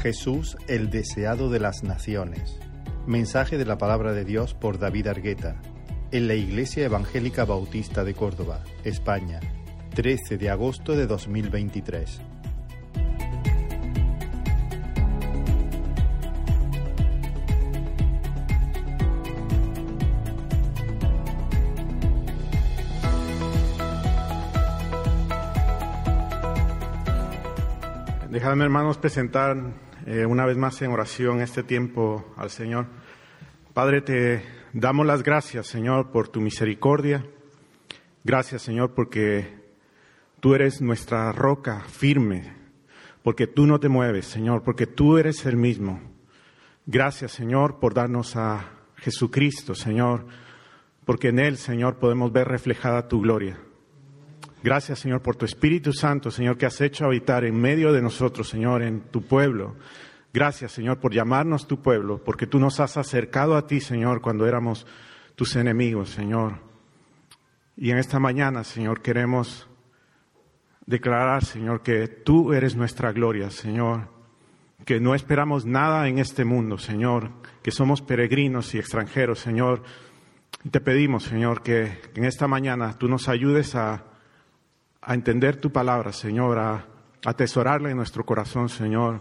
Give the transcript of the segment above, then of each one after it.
Jesús, el deseado de las naciones. Mensaje de la palabra de Dios por David Argueta, en la Iglesia Evangélica Bautista de Córdoba, España, 13 de agosto de 2023. Dejadme, hermanos, presentar eh, una vez más en oración este tiempo al Señor. Padre, te damos las gracias, Señor, por tu misericordia. Gracias, Señor, porque tú eres nuestra roca firme, porque tú no te mueves, Señor, porque tú eres el mismo. Gracias, Señor, por darnos a Jesucristo, Señor, porque en Él, Señor, podemos ver reflejada tu gloria. Gracias, Señor, por tu Espíritu Santo, Señor, que has hecho habitar en medio de nosotros, Señor, en tu pueblo. Gracias, Señor, por llamarnos tu pueblo, porque tú nos has acercado a ti, Señor, cuando éramos tus enemigos, Señor. Y en esta mañana, Señor, queremos declarar, Señor, que tú eres nuestra gloria, Señor, que no esperamos nada en este mundo, Señor, que somos peregrinos y extranjeros, Señor. Y te pedimos, Señor, que en esta mañana tú nos ayudes a a entender tu palabra, Señor, a atesorarla en nuestro corazón, Señor.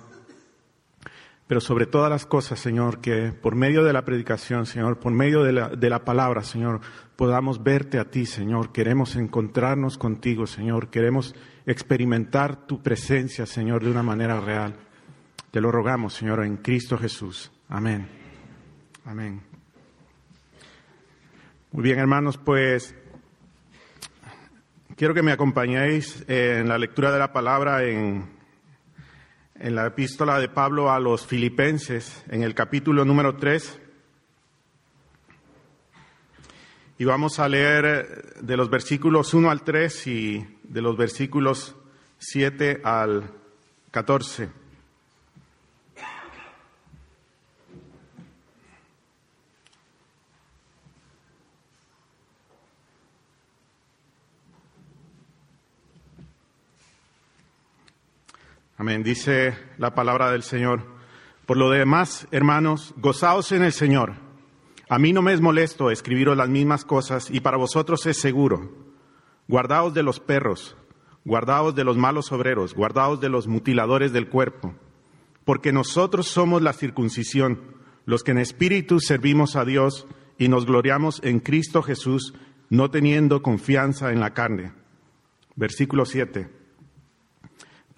Pero sobre todas las cosas, Señor, que por medio de la predicación, Señor, por medio de la, de la palabra, Señor, podamos verte a ti, Señor. Queremos encontrarnos contigo, Señor. Queremos experimentar tu presencia, Señor, de una manera real. Te lo rogamos, Señor, en Cristo Jesús. Amén. Amén. Muy bien, hermanos, pues Quiero que me acompañéis en la lectura de la palabra en, en la epístola de Pablo a los filipenses, en el capítulo número 3. Y vamos a leer de los versículos 1 al 3 y de los versículos 7 al 14. Amén. Dice la palabra del Señor. Por lo demás, hermanos, gozaos en el Señor. A mí no me es molesto escribiros las mismas cosas y para vosotros es seguro. Guardaos de los perros, guardaos de los malos obreros, guardaos de los mutiladores del cuerpo, porque nosotros somos la circuncisión, los que en espíritu servimos a Dios y nos gloriamos en Cristo Jesús, no teniendo confianza en la carne. Versículo 7.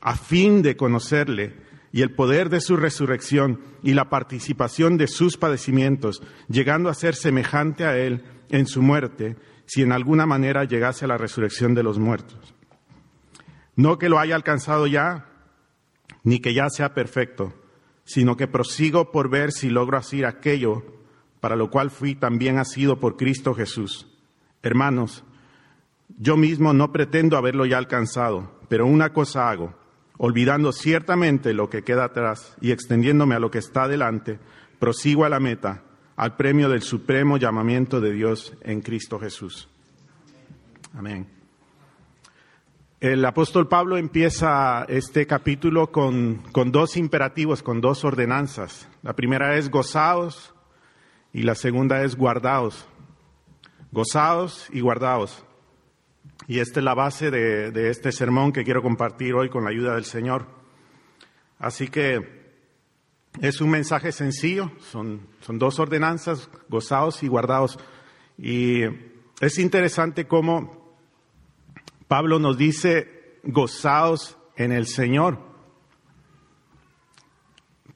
a fin de conocerle y el poder de su resurrección y la participación de sus padecimientos, llegando a ser semejante a él en su muerte, si en alguna manera llegase a la resurrección de los muertos. No que lo haya alcanzado ya, ni que ya sea perfecto, sino que prosigo por ver si logro hacer aquello para lo cual fui también asido por Cristo Jesús. Hermanos, yo mismo no pretendo haberlo ya alcanzado, pero una cosa hago olvidando ciertamente lo que queda atrás y extendiéndome a lo que está delante, prosigo a la meta, al premio del supremo llamamiento de Dios en Cristo Jesús. Amén. El apóstol Pablo empieza este capítulo con, con dos imperativos, con dos ordenanzas. La primera es gozaos y la segunda es guardaos. Gozaos y guardaos. Y esta es la base de, este sermón que quiero compartir hoy con la ayuda del Señor. Así que es un mensaje sencillo, son, son dos ordenanzas, gozados y guardados. Y es interesante cómo Pablo nos dice, gozaos en el Señor.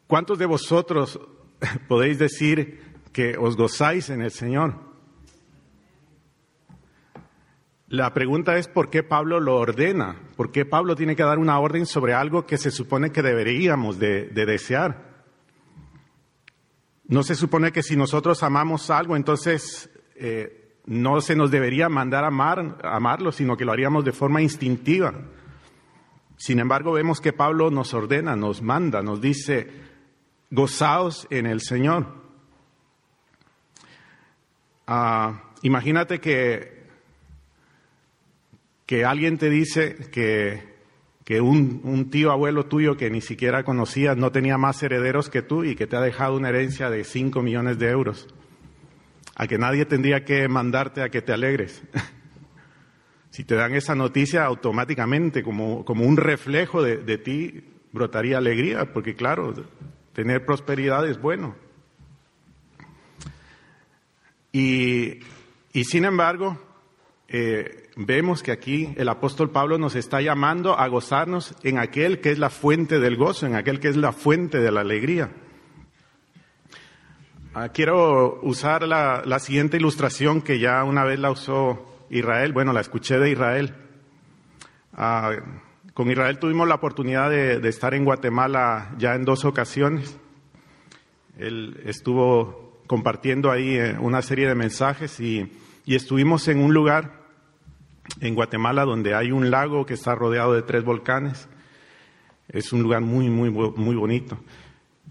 ¿Cuántos de vosotros podéis decir que os gozáis en el Señor? La pregunta es por qué Pablo lo ordena, por qué Pablo tiene que dar una orden sobre algo que se supone que deberíamos de, desear. no se supone que si nosotros amamos algo, entonces eh, no se nos debería mandar amar, amarlo, sino que lo haríamos de forma instintiva. Sin embargo, vemos que Pablo nos ordena, nos manda, nos dice, gozaos en el Señor. Ah, imagínate que, que alguien te dice que, que un, tío abuelo tuyo que ni siquiera conocías no tenía más herederos que tú y que te ha dejado una herencia de 5 millones de euros. A que nadie tendría que mandarte a que te alegres. Si te dan esa noticia, automáticamente, como, como un reflejo de, de ti, brotaría alegría, porque claro, tener prosperidad es bueno. Y, y sin embargo, eh, vemos que aquí el apóstol Pablo nos está llamando a gozarnos en aquel que es la fuente del gozo, en aquel que es la fuente de la alegría. Ah, quiero usar la, la siguiente ilustración que ya una vez la usó Israel, bueno, la escuché de Israel. Ah, con Israel tuvimos la oportunidad de, de, estar en Guatemala ya en dos ocasiones. Él estuvo compartiendo ahí eh, una serie de mensajes y, y estuvimos en un lugar en Guatemala donde hay un lago que está rodeado de tres volcanes. Es un lugar muy, muy, muy bonito.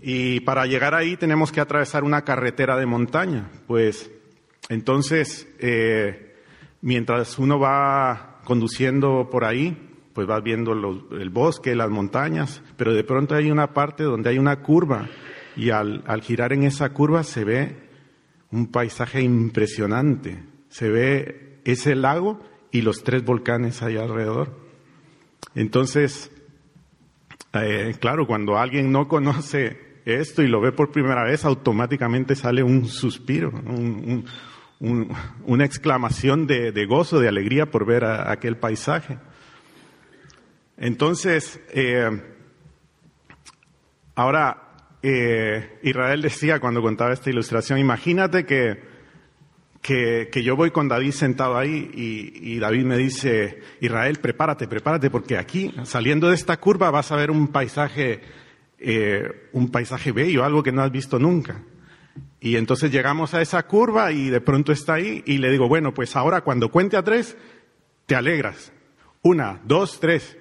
Y para llegar ahí tenemos que atravesar una carretera de montaña. Pues entonces, eh, mientras uno va conduciendo por ahí, pues va viendo los, el bosque, las montañas, pero de pronto hay una parte donde hay una curva y al, al girar en esa curva se ve un paisaje impresionante. Se ve ese lago y los tres volcanes ahí alrededor. Entonces, eh, claro, cuando alguien no conoce esto y lo ve por primera vez, automáticamente sale un suspiro, un, un, una exclamación de, gozo, de alegría por ver aquel paisaje. Entonces, eh, ahora, eh, Israel decía cuando contaba esta ilustración, imagínate que, que, yo voy con David sentado ahí y, y, David me dice, Israel, prepárate, prepárate, porque aquí, saliendo de esta curva, vas a ver un paisaje, eh, un paisaje bello, algo que no has visto nunca. Y entonces llegamos a esa curva y de pronto está ahí y le digo, bueno, pues ahora cuando cuente a tres, te alegras. Una, dos, tres.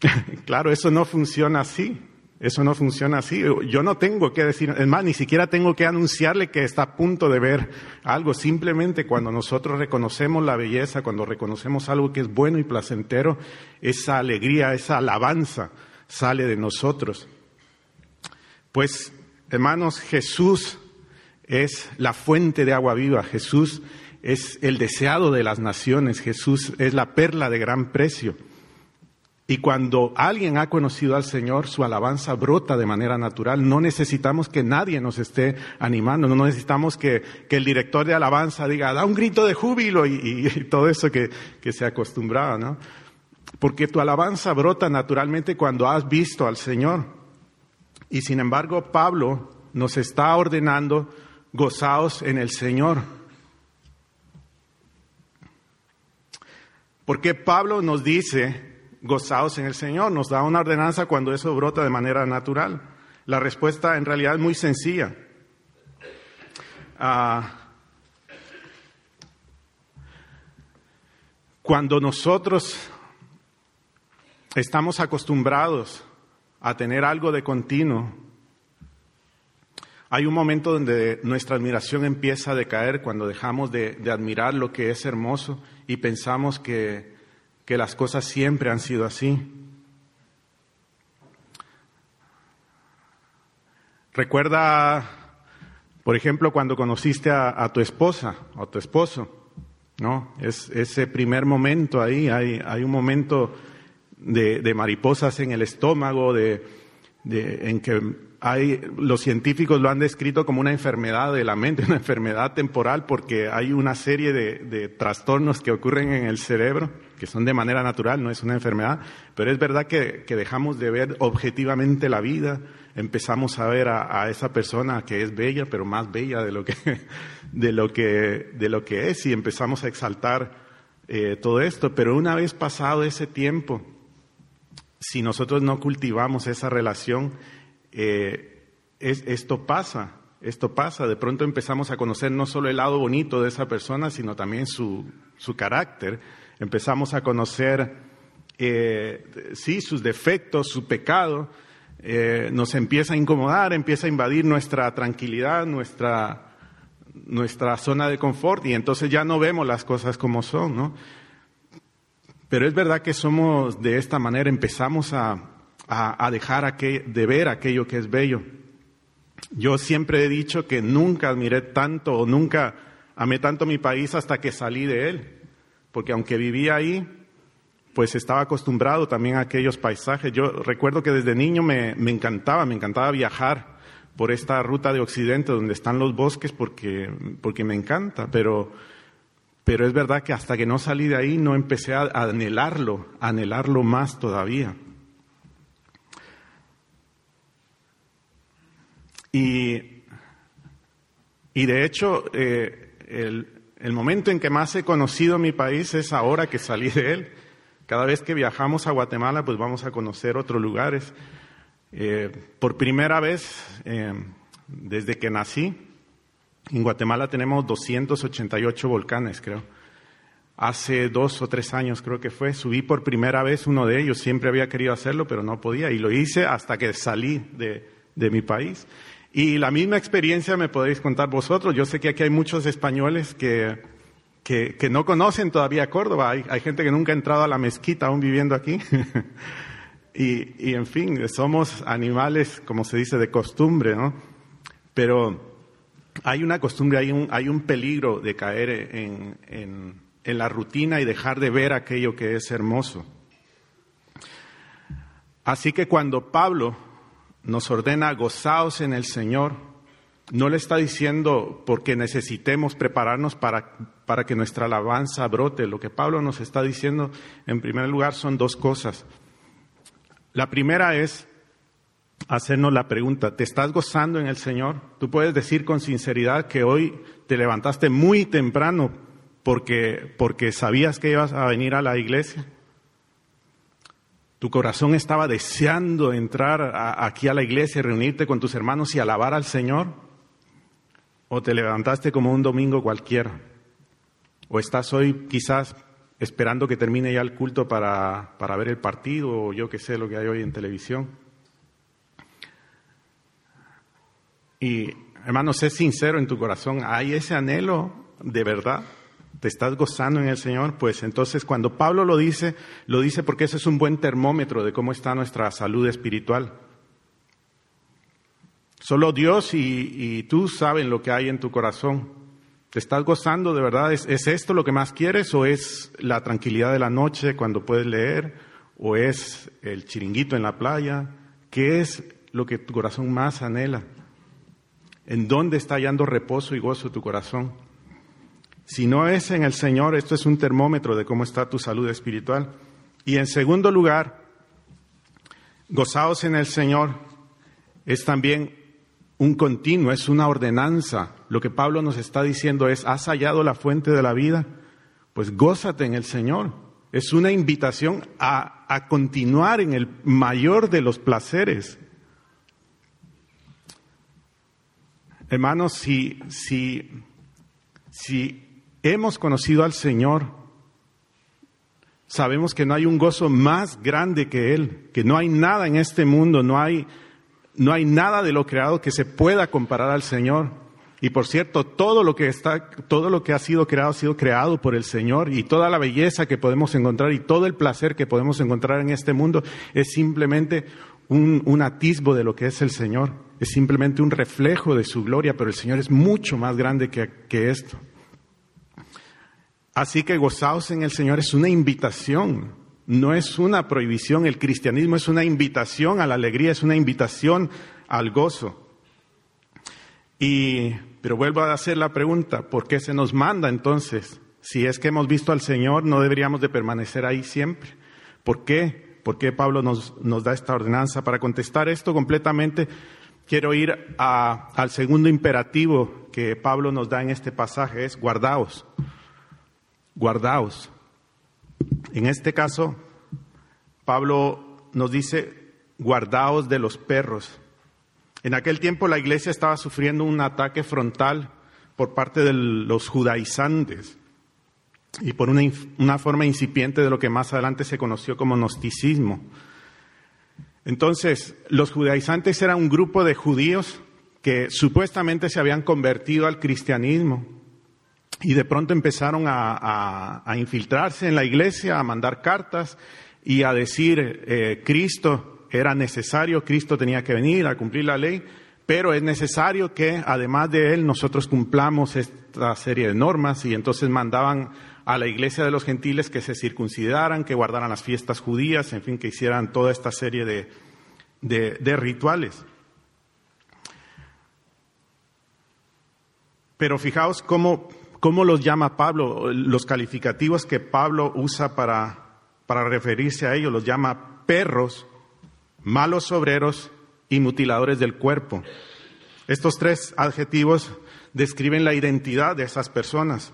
claro, eso no funciona así. Eso no funciona así. Yo no tengo que decir, es más, ni siquiera tengo que anunciarle que está a punto de ver algo. Simplemente cuando nosotros reconocemos la belleza, cuando reconocemos algo que es bueno y placentero, esa alegría, esa alabanza sale de nosotros. Pues Hermanos, Jesús es la fuente de agua viva, Jesús es el deseado de las naciones, Jesús es la perla de gran precio. Y cuando alguien ha conocido al Señor, su alabanza brota de manera natural. No necesitamos que nadie nos esté animando, no necesitamos que, el director de alabanza diga, da un grito de júbilo y todo eso que, que se acostumbraba, ¿no? Porque tu alabanza brota naturalmente cuando has visto al Señor. Y sin embargo, Pablo nos está ordenando gozaos en el Señor. Porque Pablo nos dice gozaos en el Señor, nos da una ordenanza cuando eso brota de manera natural. La respuesta en realidad es muy sencilla. Uh, cuando nosotros estamos acostumbrados a tener algo de continuo, hay un momento donde nuestra admiración empieza a decaer cuando dejamos de, de admirar lo que es hermoso y pensamos que, que, las cosas siempre han sido así. Recuerda, por ejemplo, cuando conociste a, tu esposa o tu esposo, ¿no? Es ese primer momento ahí, hay, un momento de, mariposas en el estómago, de, en que hay, los científicos lo han descrito como una enfermedad de la mente, una enfermedad temporal, porque hay una serie de, trastornos que ocurren en el cerebro, que son de manera natural, no es una enfermedad, pero es verdad que, que dejamos de ver objetivamente la vida, empezamos a ver a, a, esa persona que es bella, pero más bella de lo que, de lo que, de lo que es, y empezamos a exaltar eh, todo esto, pero una vez pasado ese tiempo, si nosotros no cultivamos esa relación, eh, esto pasa, esto pasa. De pronto empezamos a conocer no solo el lado bonito de esa persona, sino también su, su carácter. Empezamos a conocer, eh, sus defectos, su pecado. Eh, nos empieza a incomodar, empieza a invadir nuestra tranquilidad, nuestra, nuestra zona de confort y entonces ya no vemos las cosas como son, ¿no? Pero es verdad que somos de esta manera, empezamos a, a, dejar de ver aquello que es bello. Yo siempre he dicho que nunca admiré tanto o nunca amé tanto mi país hasta que salí de él, porque aunque vivía ahí, pues estaba acostumbrado también a aquellos paisajes. Yo recuerdo que desde niño me, me encantaba, me encantaba viajar por esta ruta de Occidente donde están los bosques porque, porque me encanta, pero, pero es verdad que hasta que no salí de ahí no empecé a, anhelarlo, a anhelarlo más todavía. Y, y de hecho, eh, el, el momento en que más he conocido mi país es ahora que salí de él. Cada vez que viajamos a Guatemala, pues vamos a conocer otros lugares. Eh, por primera vez, eh, desde que nací, en Guatemala tenemos 288 volcanes, creo. Hace dos o tres años creo que fue, subí por primera vez uno de ellos. Siempre había querido hacerlo, pero no podía. Y lo hice hasta que salí de, de mi país. Y la misma experiencia me podéis contar vosotros. Yo sé que aquí hay muchos españoles que, que, no conocen todavía Córdoba. Hay, hay, gente que nunca ha entrado a la mezquita aún viviendo aquí. y, y, en fin, somos animales, como se dice, de costumbre, ¿no? Pero hay una costumbre, hay un, hay un peligro de caer en, en, en la rutina y dejar de ver aquello que es hermoso. Así que cuando Pablo nos ordena gozaos en el Señor, no le está diciendo porque necesitemos prepararnos para, para que nuestra alabanza brote. Lo que Pablo nos está diciendo, en primer lugar, son dos cosas. La primera es hacernos la pregunta, ¿te estás gozando en el Señor? Tú puedes decir con sinceridad que hoy te levantaste muy temprano porque, porque sabías que ibas a venir a la iglesia. Tu corazón estaba deseando entrar aquí a la iglesia, reunirte con tus hermanos y alabar al Señor. ¿O te levantaste como un domingo cualquiera? ¿O estás hoy quizás esperando que termine ya el culto para, para ver el partido o yo qué sé lo que hay hoy en televisión? Y hermano, sé sincero en tu corazón, ¿hay ese anhelo de verdad? ¿Te estás gozando en el Señor? Pues entonces cuando Pablo lo dice, lo dice porque ese es un buen termómetro de cómo está nuestra salud espiritual. Solo Dios y, tú saben lo que hay en tu corazón. ¿Te estás gozando de verdad? ¿Es, esto lo que más quieres o es la tranquilidad de la noche cuando puedes leer o es el chiringuito en la playa? ¿Qué es lo que tu corazón más anhela? ¿En dónde está hallando reposo y gozo tu corazón? Si no es en el Señor, esto es un termómetro de cómo está tu salud espiritual. Y en segundo lugar, gozaos en el Señor es también un continuo, es una ordenanza. Lo que Pablo nos está diciendo es, ¿has hallado la fuente de la vida? Pues gózate en el Señor. Es una invitación a, a continuar en el mayor de los placeres. Hermanos, si, si, si hemos conocido al Señor, sabemos que no hay un gozo más grande que Él, que no hay nada en este mundo, no hay no hay nada de lo creado que se pueda comparar al Señor. Y por cierto, todo lo que está, todo lo que ha sido creado ha sido creado por el Señor y toda la belleza que podemos encontrar y todo el placer que podemos encontrar en este mundo es simplemente un, atisbo de lo que es el Señor. Es simplemente un reflejo de su gloria, pero el Señor es mucho más grande que, que esto. Así que gozaos en el Señor es una invitación no es una prohibición, el cristianismo es una invitación a la alegría, es una invitación al gozo. Y, pero vuelvo a hacer la pregunta, ¿por qué se nos manda entonces? Si es que hemos visto al Señor, no deberíamos de permanecer ahí siempre. ¿Por qué? ¿Por qué Pablo nos, nos da esta ordenanza? Para contestar esto completamente, quiero ir al segundo imperativo que Pablo nos da en este pasaje, es guardaos, guardaos. En este caso, Pablo nos dice, guardaos de los perros. En aquel tiempo la iglesia estaba sufriendo un ataque frontal por parte de los judaizantes y por una, forma incipiente de lo que más adelante se conoció como gnosticismo. Entonces, los judaizantes eran un grupo de judíos que supuestamente se habían convertido al cristianismo y de pronto empezaron a, infiltrarse en la iglesia, a mandar cartas y a decir, eh, Cristo era necesario, Cristo tenía que venir a cumplir la ley, pero es necesario que además de él nosotros cumplamos esta serie de normas y entonces mandaban a la iglesia de los gentiles que se circuncidaran, que guardaran las fiestas judías, en fin, que hicieran toda esta serie de, de rituales. Pero fijaos cómo ¿Cómo los llama Pablo? Los calificativos que Pablo usa para, para referirse a ellos los llama perros, malos obreros y mutiladores del cuerpo. Estos tres adjetivos describen la identidad de esas personas.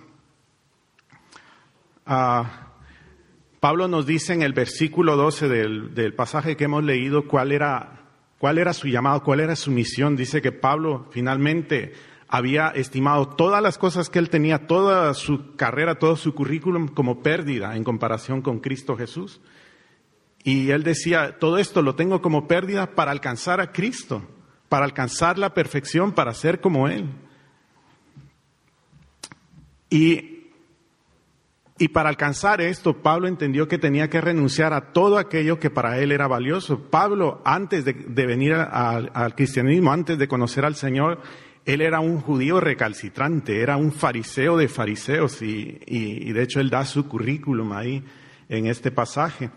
Ah, Pablo nos dice en el versículo 12 del, del pasaje que hemos leído cuál era, cuál era su llamado, cuál era su misión. Dice que Pablo finalmente había estimado todas las cosas que él tenía, toda su carrera, todo su currículum como pérdida en comparación con Cristo Jesús. Y él decía, todo esto lo tengo como pérdida para alcanzar a Cristo, para alcanzar la perfección, para ser como Él. Y, y para alcanzar esto, Pablo entendió que tenía que renunciar a todo aquello que para él era valioso. Pablo, antes de, venir al cristianismo, antes de conocer al Señor, él era un judío recalcitrante, era un fariseo de fariseos y, de hecho él da su currículum ahí en este pasaje.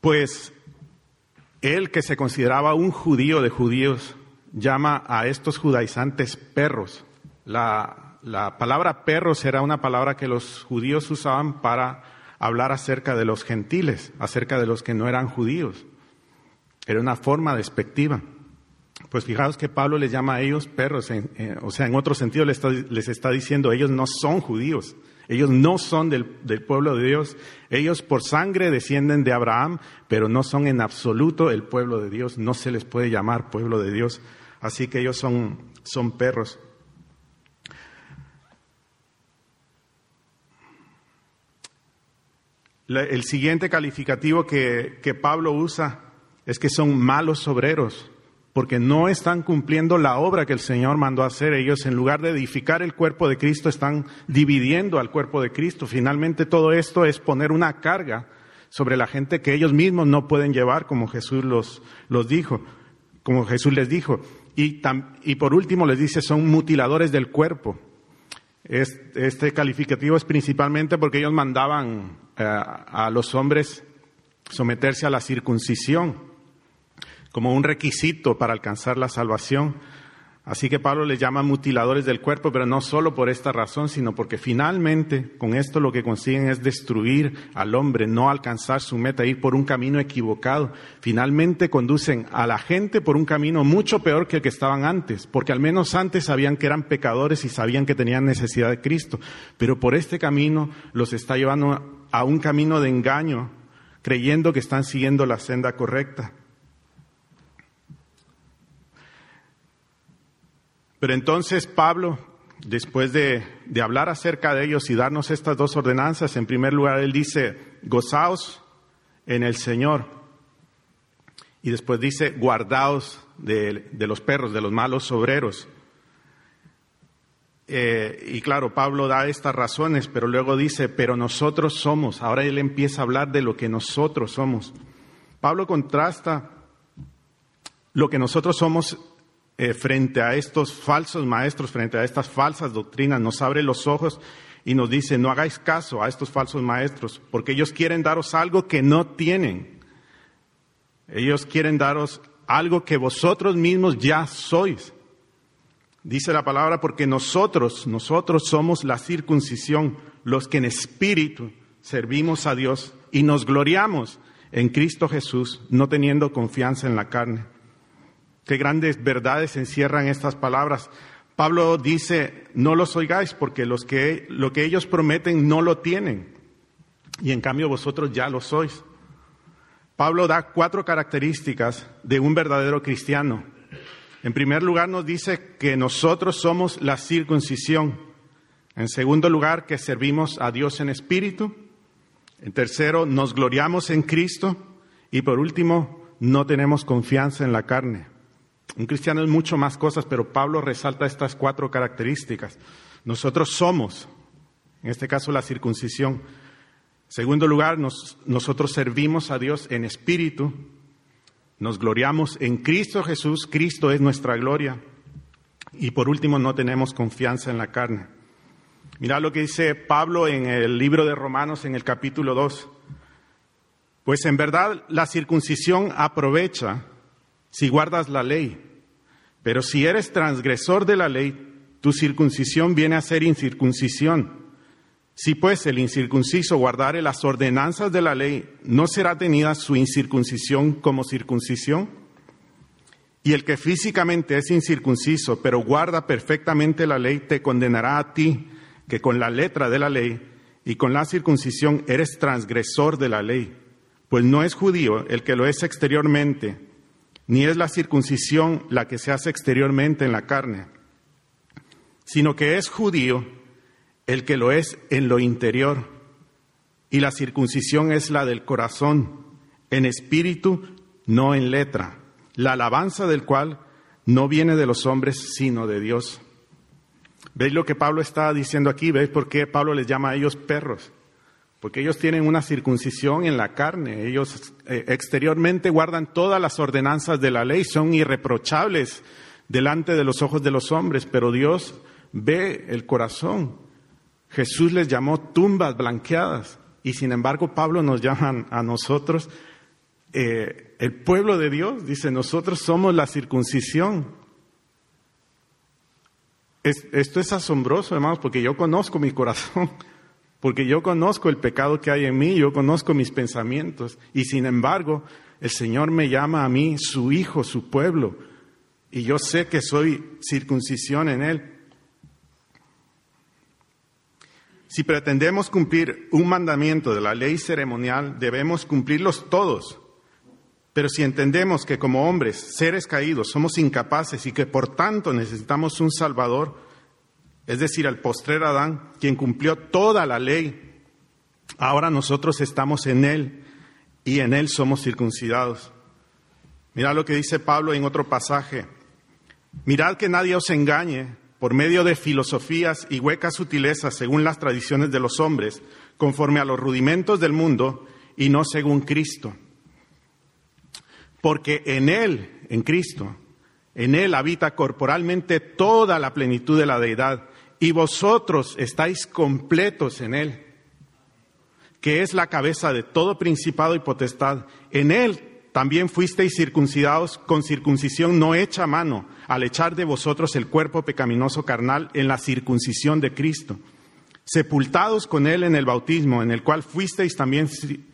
Pues él que se consideraba un judío de judíos llama a estos judaizantes perros. La, la palabra perros era una palabra que los judíos usaban para hablar acerca de los gentiles, acerca de los que no eran judíos. Era una forma despectiva. Pues fijaos que Pablo les llama a ellos perros, o sea, en otro sentido les está, les está, diciendo, ellos no son judíos, ellos no son del, del, pueblo de Dios, ellos por sangre descienden de Abraham, pero no son en absoluto el pueblo de Dios, no se les puede llamar pueblo de Dios, así que ellos son, son perros. el siguiente calificativo que, que Pablo usa es que son malos obreros porque no están cumpliendo la obra que el Señor mandó hacer. Ellos, en lugar de edificar el cuerpo de Cristo, están dividiendo al cuerpo de Cristo. Finalmente, todo esto es poner una carga sobre la gente que ellos mismos no pueden llevar, como Jesús los, los dijo, como Jesús les dijo. Y, y por último les dice, son mutiladores del cuerpo. Este, calificativo es principalmente porque ellos mandaban eh, a los hombres someterse a la circuncisión como un requisito para alcanzar la salvación. Así que Pablo les llama mutiladores del cuerpo, pero no solo por esta razón, sino porque finalmente con esto lo que consiguen es destruir al hombre, no alcanzar su meta, ir por un camino equivocado. Finalmente conducen a la gente por un camino mucho peor que el que estaban antes, porque al menos antes sabían que eran pecadores y sabían que tenían necesidad de Cristo, pero por este camino los está llevando a un camino de engaño, creyendo que están siguiendo la senda correcta. Pero entonces Pablo, después de, hablar acerca de ellos y darnos estas dos ordenanzas, en primer lugar él dice, gozaos en el Señor. Y después dice, guardaos de, los perros, de los malos obreros. Eh, y claro, Pablo da estas razones, pero luego dice, pero nosotros somos. Ahora él empieza a hablar de lo que nosotros somos. Pablo contrasta lo que nosotros somos eh, frente a estos falsos maestros, frente a estas falsas doctrinas, nos abre los ojos y nos dice, no hagáis caso a estos falsos maestros, porque ellos quieren daros algo que no tienen. Ellos quieren daros algo que vosotros mismos ya sois. Dice la palabra, porque nosotros, nosotros somos la circuncisión, los que en espíritu servimos a Dios y nos gloriamos en Cristo Jesús, no teniendo confianza en la carne. Qué grandes verdades encierran estas palabras. Pablo dice, no los oigáis porque los que, lo que ellos prometen no lo tienen. Y en cambio vosotros ya lo sois. Pablo da cuatro características de un verdadero cristiano. En primer lugar nos dice que nosotros somos la circuncisión. En segundo lugar, que servimos a Dios en espíritu. En tercero, nos gloriamos en Cristo. Y por último, no tenemos confianza en la carne. Un cristiano es mucho más cosas, pero Pablo resalta estas cuatro características. Nosotros somos, en este caso, la circuncisión. Segundo lugar, nosotros servimos a Dios en espíritu, nos gloriamos en Cristo Jesús, Cristo es nuestra gloria. Y por último, no tenemos confianza en la carne. Mira lo que dice Pablo en el libro de Romanos en el capítulo 2. Pues en verdad la circuncisión aprovecha si guardas la ley, pero si eres transgresor de la ley, tu circuncisión viene a ser incircuncisión. Si pues el incircunciso guardare las ordenanzas de la ley, ¿no será tenida su incircuncisión como circuncisión? Y el que físicamente es incircunciso, pero guarda perfectamente la ley, te condenará a ti, que con la letra de la ley y con la circuncisión eres transgresor de la ley. Pues no es judío el que lo es exteriormente, ni es la circuncisión la que se hace exteriormente en la carne, sino que es judío el que lo es en lo interior, y la circuncisión es la del corazón, en espíritu, no en letra, la alabanza del cual no viene de los hombres, sino de Dios. ¿Veis lo que Pablo está diciendo aquí? ¿Veis por qué Pablo les llama a ellos perros? Porque ellos tienen una circuncisión en la carne, ellos eh, exteriormente guardan todas las ordenanzas de la ley, son irreprochables delante de los ojos de los hombres, pero Dios ve el corazón Jesús les llamó tumbas blanqueadas y sin embargo Pablo nos llama a nosotros eh, el pueblo de Dios. Dice, nosotros somos la circuncisión. esto es asombroso, hermanos, porque yo conozco mi corazón, porque yo conozco el pecado que hay en mí, yo conozco mis pensamientos y sin embargo el Señor me llama a mí su hijo, su pueblo, y yo sé que soy circuncisión en Él. Si pretendemos cumplir un mandamiento de la ley ceremonial, debemos cumplirlos todos. Pero si entendemos que como hombres, seres caídos, somos incapaces y que por tanto necesitamos un Salvador, es decir, al postrer Adán, quien cumplió toda la ley, ahora nosotros estamos en Él y en Él somos circuncidados. Mirad lo que dice Pablo en otro pasaje. Mirad que nadie os engañe por medio de filosofías y huecas sutilezas según las tradiciones de los hombres, conforme a los rudimentos del mundo y no según Cristo. Porque en Él, en Cristo, en Él habita corporalmente toda la plenitud de la deidad y vosotros estáis completos en Él, que es la cabeza de todo principado y potestad. En Él también fuisteis circuncidados con circuncisión no hecha mano al echar de vosotros el cuerpo pecaminoso carnal en la circuncisión de Cristo, sepultados con Él en el bautismo, en el cual fuisteis también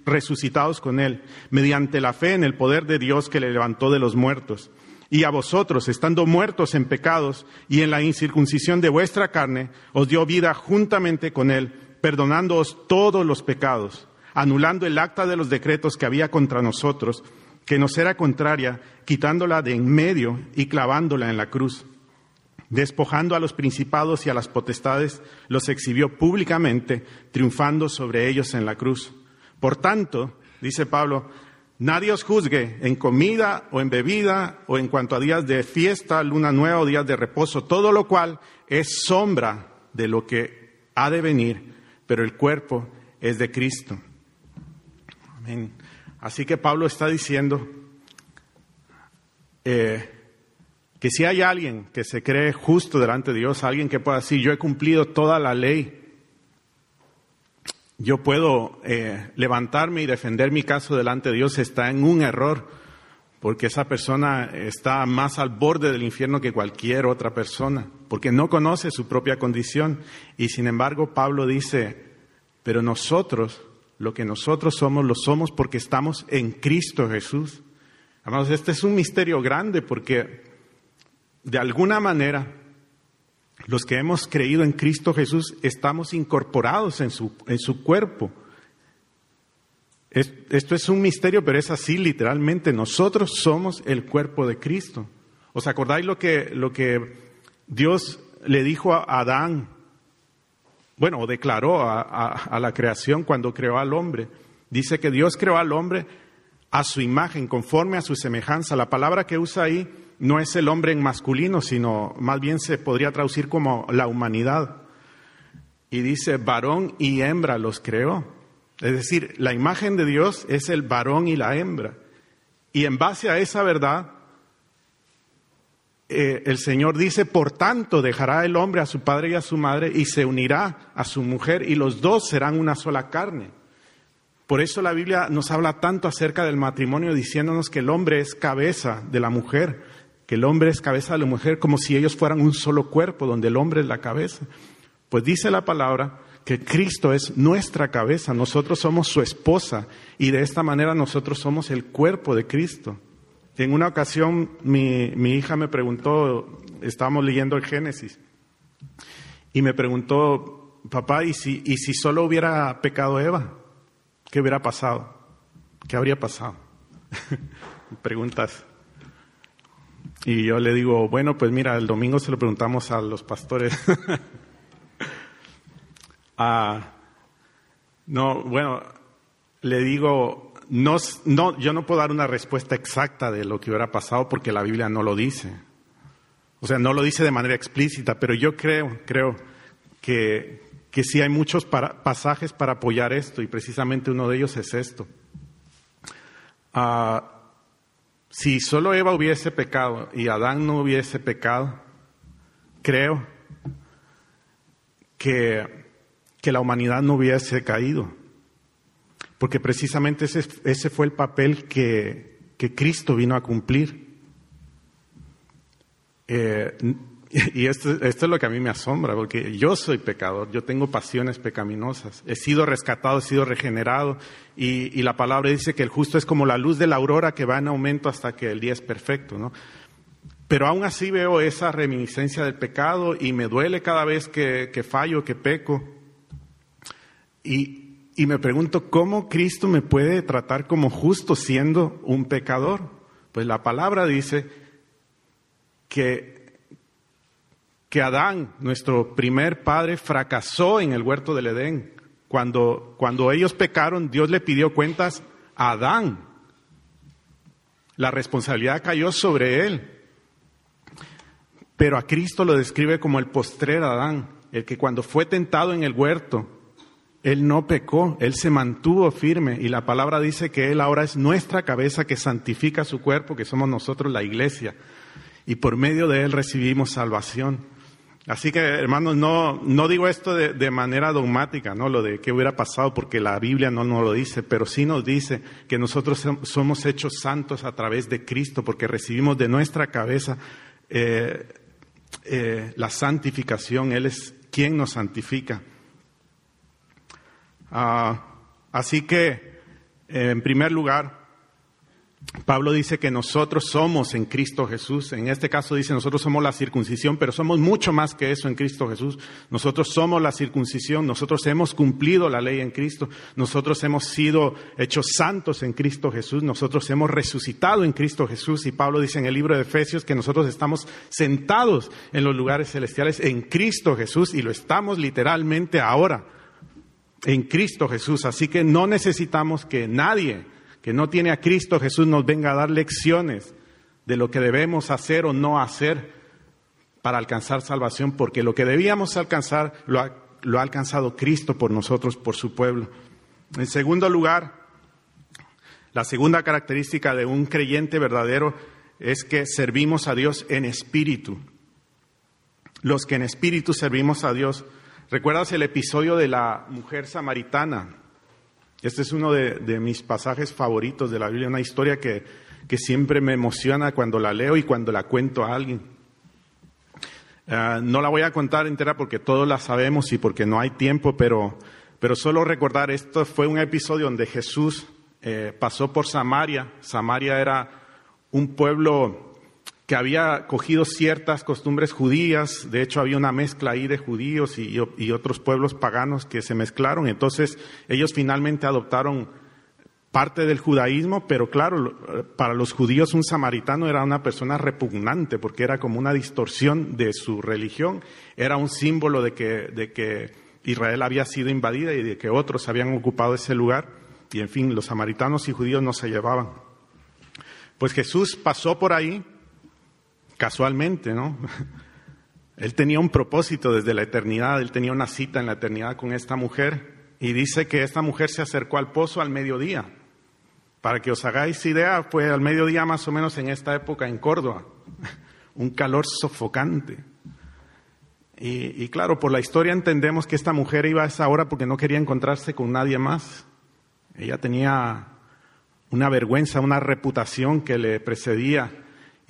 resucitados con Él, mediante la fe en el poder de Dios que le levantó de los muertos. Y a vosotros, estando muertos en pecados y en la incircuncisión de vuestra carne, os dio vida juntamente con Él, perdonándoos todos los pecados, anulando el acta de los decretos que había contra nosotros que nos era contraria, quitándola de en medio y clavándola en la cruz. Despojando a los principados y a las potestades, los exhibió públicamente, triunfando sobre ellos en la cruz. Por tanto, dice Pablo, nadie os juzgue en comida o en bebida o en cuanto a días de fiesta, luna nueva o días de reposo, todo lo cual es sombra de lo que ha de venir, pero el cuerpo es de Cristo. Amén. Así que Pablo está diciendo eh, que si hay alguien que se cree justo delante de Dios, alguien que pueda decir, yo he cumplido toda la ley, yo puedo eh, levantarme y defender mi caso delante de Dios, está en un error, porque esa persona está más al borde del infierno que cualquier otra persona, porque no conoce su propia condición. Y sin embargo, Pablo dice, pero nosotros lo que nosotros somos, lo somos porque estamos en Cristo Jesús. Amados, este es un misterio grande porque de alguna manera los que hemos creído en Cristo Jesús estamos incorporados en su, en su cuerpo. esto es un misterio, pero es así literalmente. Nosotros somos el cuerpo de Cristo. ¿Os acordáis lo que, lo que Dios le dijo a Adán? Bueno, declaró a, a la creación cuando creó al hombre. Dice que Dios creó al hombre a su imagen, conforme a su semejanza. La palabra que usa ahí no es el hombre en masculino, sino más bien se podría traducir como la humanidad. Y dice, varón y hembra los creó. Es decir, la imagen de Dios es el varón y la hembra. Y en base a esa verdad, eh, el Señor dice, por tanto dejará el hombre a su padre y a su madre y se unirá a su mujer y los dos serán una sola carne. Por eso la Biblia nos habla tanto acerca del matrimonio diciéndonos que el hombre es cabeza de la mujer, que el hombre es cabeza de la mujer como si ellos fueran un solo cuerpo donde el hombre es la cabeza. Pues dice la palabra que Cristo es nuestra cabeza, nosotros somos su esposa y de esta manera nosotros somos el cuerpo de Cristo. En una ocasión mi, mi hija me preguntó, estábamos leyendo el Génesis, y me preguntó, papá, ¿y si, ¿y si solo hubiera pecado Eva? ¿Qué hubiera pasado? ¿Qué habría pasado? Preguntas. Y yo le digo, bueno, pues mira, el domingo se lo preguntamos a los pastores. ah, no, bueno, le digo, no, no, yo no puedo dar una respuesta exacta de lo que hubiera pasado porque la Biblia no lo dice. O sea, no lo dice de manera explícita, pero yo creo, creo que, que sí hay muchos pasajes para apoyar esto y precisamente uno de ellos es esto. Ah, si solo Eva hubiese pecado y Adán no hubiese pecado, creo que, que la humanidad no hubiese caído. Porque precisamente ese, ese fue el papel que, que Cristo vino a cumplir. Eh, y esto, esto, es lo que a mí me asombra, porque yo soy pecador, yo tengo pasiones pecaminosas, he sido rescatado, he sido regenerado, y, y, la palabra dice que el justo es como la luz de la aurora que va en aumento hasta que el día es perfecto, ¿no? Pero aún así veo esa reminiscencia del pecado y me duele cada vez que, que fallo, que peco. Y, y me pregunto, ¿cómo Cristo me puede tratar como justo siendo un pecador? Pues la palabra dice que que Adán, nuestro primer padre, fracasó en el huerto del Edén. Cuando, cuando ellos pecaron, Dios le pidió cuentas a Adán. La responsabilidad cayó sobre él. Pero a Cristo lo describe como el postrer Adán, el que cuando fue tentado en el huerto, él no pecó, él se mantuvo firme y la palabra dice que él ahora es nuestra cabeza que santifica su cuerpo, que somos nosotros la iglesia. Y por medio de él recibimos salvación. Así que, hermanos, no, no digo esto de, manera dogmática, ¿no? Lo de qué hubiera pasado, porque la Biblia no nos lo dice, pero sí nos dice que nosotros somos hechos santos a través de Cristo, porque recibimos de nuestra cabeza eh, eh, la santificación. Él es quien nos santifica. Ah, así que, en primer lugar, Pablo dice que nosotros somos en Cristo Jesús. En este caso dice nosotros somos la circuncisión, pero somos mucho más que eso en Cristo Jesús. Nosotros somos la circuncisión, nosotros hemos cumplido la ley en Cristo, nosotros hemos sido hechos santos en Cristo Jesús, nosotros hemos resucitado en Cristo Jesús. Y Pablo dice en el libro de Efesios que nosotros estamos sentados en los lugares celestiales en Cristo Jesús y lo estamos literalmente ahora en Cristo Jesús. Así que no necesitamos que nadie que no tiene a Cristo Jesús nos venga a dar lecciones de lo que debemos hacer o no hacer para alcanzar salvación, porque lo que debíamos alcanzar lo ha, lo ha alcanzado Cristo por nosotros, por su pueblo. En segundo lugar, la segunda característica de un creyente verdadero es que servimos a Dios en espíritu. Los que en espíritu servimos a Dios. ¿Recuerdas el episodio de la mujer samaritana? Este es uno de, mis pasajes favoritos de la Biblia, una historia que, siempre me emociona cuando la leo y cuando la cuento a alguien. Ah, no la voy a contar entera porque todos la sabemos y porque no hay tiempo, pero, pero solo recordar, esto fue un episodio donde Jesús eh, pasó por Samaria. Samaria era un pueblo que había cogido ciertas costumbres judías, de hecho había una mezcla ahí de judíos y, otros pueblos paganos que se mezclaron, entonces ellos finalmente adoptaron parte del judaísmo, pero claro, para los judíos un samaritano era una persona repugnante porque era como una distorsión de su religión, era un símbolo de que, de que Israel había sido invadida y de que otros habían ocupado ese lugar. Y en fin, los samaritanos y judíos no se llevaban. Pues Jesús pasó por ahí casualmente, ¿no? Él tenía un propósito desde la eternidad, él tenía una cita en la eternidad con esta mujer y dice que esta mujer se acercó al pozo al mediodía. Para que os hagáis idea, fue al mediodía más o menos en esta época en Córdoba, un calor sofocante. Y, y, claro, por la historia entendemos que esta mujer iba a esa hora porque no quería encontrarse con nadie más. Ella tenía una vergüenza, una reputación que le precedía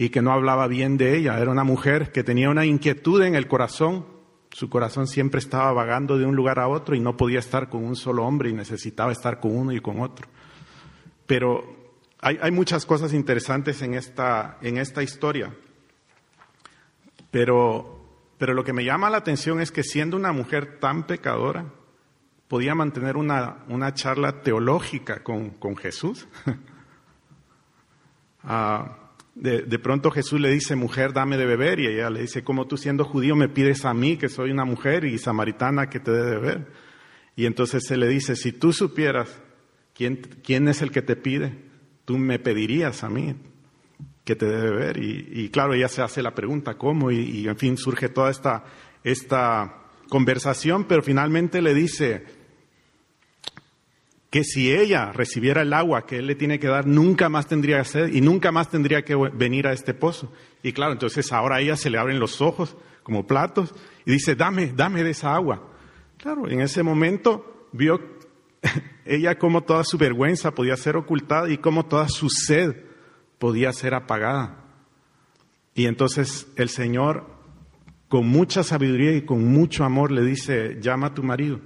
y que no hablaba bien de ella. Era una mujer que tenía una inquietud en el corazón. Su corazón siempre estaba vagando de un lugar a otro y no podía estar con un solo hombre y necesitaba estar con uno y con otro. Pero hay, muchas cosas interesantes en esta, en esta historia. Pero, pero lo que me llama la atención es que siendo una mujer tan pecadora, podía mantener una, una charla teológica con, con Jesús. ah, de, pronto Jesús le dice, mujer, dame de beber, y ella le dice, como tú siendo judío me pides a mí, que soy una mujer y samaritana, que te dé de beber. Y entonces se le dice, si tú supieras quién, quién es el que te pide, tú me pedirías a mí que te dé de beber. Y, claro, ella se hace la pregunta, ¿cómo? Y, en fin, surge toda esta, esta conversación, pero finalmente le dice, que si ella recibiera el agua que él le tiene que dar, nunca más tendría sed y nunca más tendría que venir a este pozo. Y claro, entonces ahora ella se le abren los ojos como platos y dice, dame, dame de esa agua. Claro, en ese momento vio ella cómo toda su vergüenza podía ser ocultada y cómo toda su sed podía ser apagada. Y entonces el Señor, con mucha sabiduría y con mucho amor, le dice, llama a tu marido.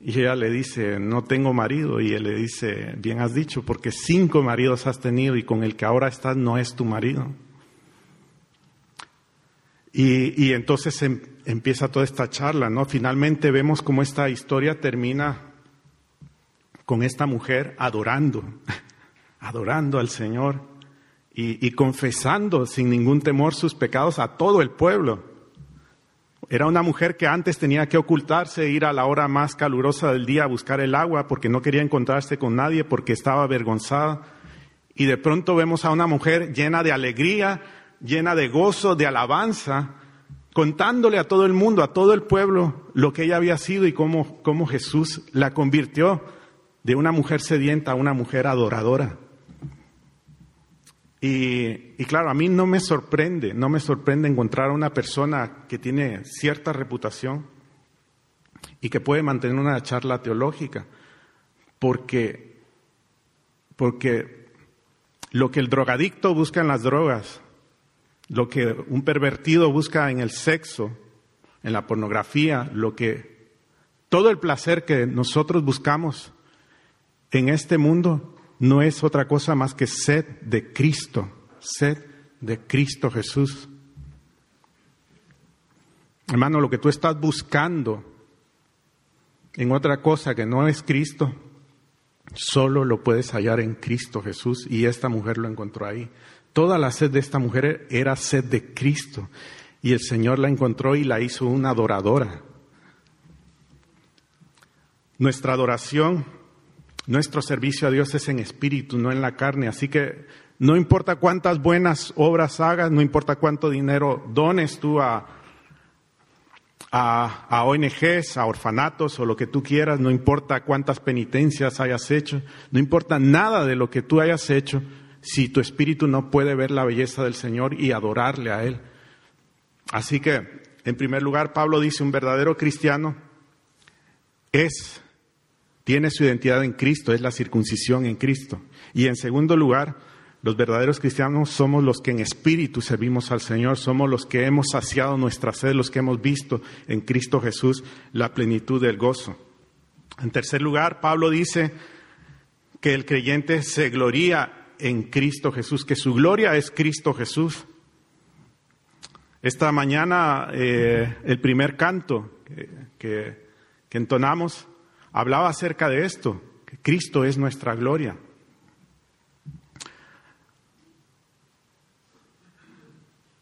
Y ella le dice, no tengo marido. Y él le dice, bien has dicho, porque cinco maridos has tenido y con el que ahora estás no es tu marido. Y, entonces em, empieza toda esta charla, ¿no? Finalmente vemos cómo esta historia termina con esta mujer adorando, adorando al Señor y, y confesando sin ningún temor sus pecados a todo el pueblo. Era una mujer que antes tenía que ocultarse, ir a la hora más calurosa del día a buscar el agua porque no quería encontrarse con nadie, porque estaba avergonzada. Y de pronto vemos a una mujer llena de alegría, llena de gozo, de alabanza, contándole a todo el mundo, a todo el pueblo, lo que ella había sido y cómo, cómo Jesús la convirtió de una mujer sedienta a una mujer adoradora. Y, claro, a mí no me sorprende, no me sorprende encontrar a una persona que tiene cierta reputación y que puede mantener una charla teológica, porque, porque lo que el drogadicto busca en las drogas, lo que un pervertido busca en el sexo, en la pornografía, lo que todo el placer que nosotros buscamos en este mundo no es otra cosa más que sed de Cristo, sed de Cristo Jesús. Hermano, lo que tú estás buscando en otra cosa que no es Cristo, solo lo puedes hallar en Cristo Jesús y esta mujer lo encontró ahí. Toda la sed de esta mujer era sed de Cristo y el Señor la encontró y la hizo una adoradora. Nuestra adoración nuestro servicio a Dios es en espíritu, no en la carne. Así que no importa cuántas buenas obras hagas, no importa cuánto dinero dones tú a, a, ONGs, a orfanatos o lo que tú quieras, no importa cuántas penitencias hayas hecho, no importa nada de lo que tú hayas hecho, si tu espíritu no puede ver la belleza del Señor y adorarle a Él. Así que, en primer lugar, Pablo dice, un verdadero cristiano es tiene su identidad en Cristo, es la circuncisión en Cristo. Y en segundo lugar, los verdaderos cristianos somos los que en espíritu servimos al Señor, somos los que hemos saciado nuestra sed, los que hemos visto en Cristo Jesús la plenitud del gozo. En tercer lugar, Pablo dice que el creyente se gloría en Cristo Jesús, que su gloria es Cristo Jesús. Esta mañana eh, el primer canto que, que entonamos hablaba acerca de esto, Cristo es nuestra gloria.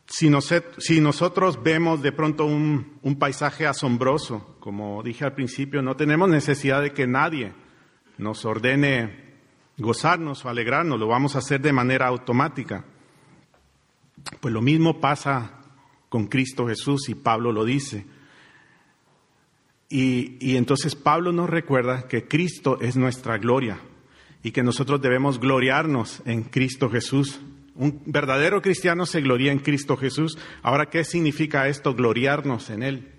Si, nosotros vemos de pronto un, paisaje asombroso, como dije al principio, no tenemos necesidad de que nadie nos ordene gozarnos o alegrarnos, lo vamos a hacer de manera automática. Pues lo mismo pasa con Cristo Jesús y Pablo lo dice. Y, entonces Pablo nos recuerda que Cristo es nuestra gloria y que nosotros debemos gloriarnos en Cristo Jesús. Un verdadero cristiano se gloria en Cristo Jesús. Ahora, ¿qué significa esto, gloriarnos en Él?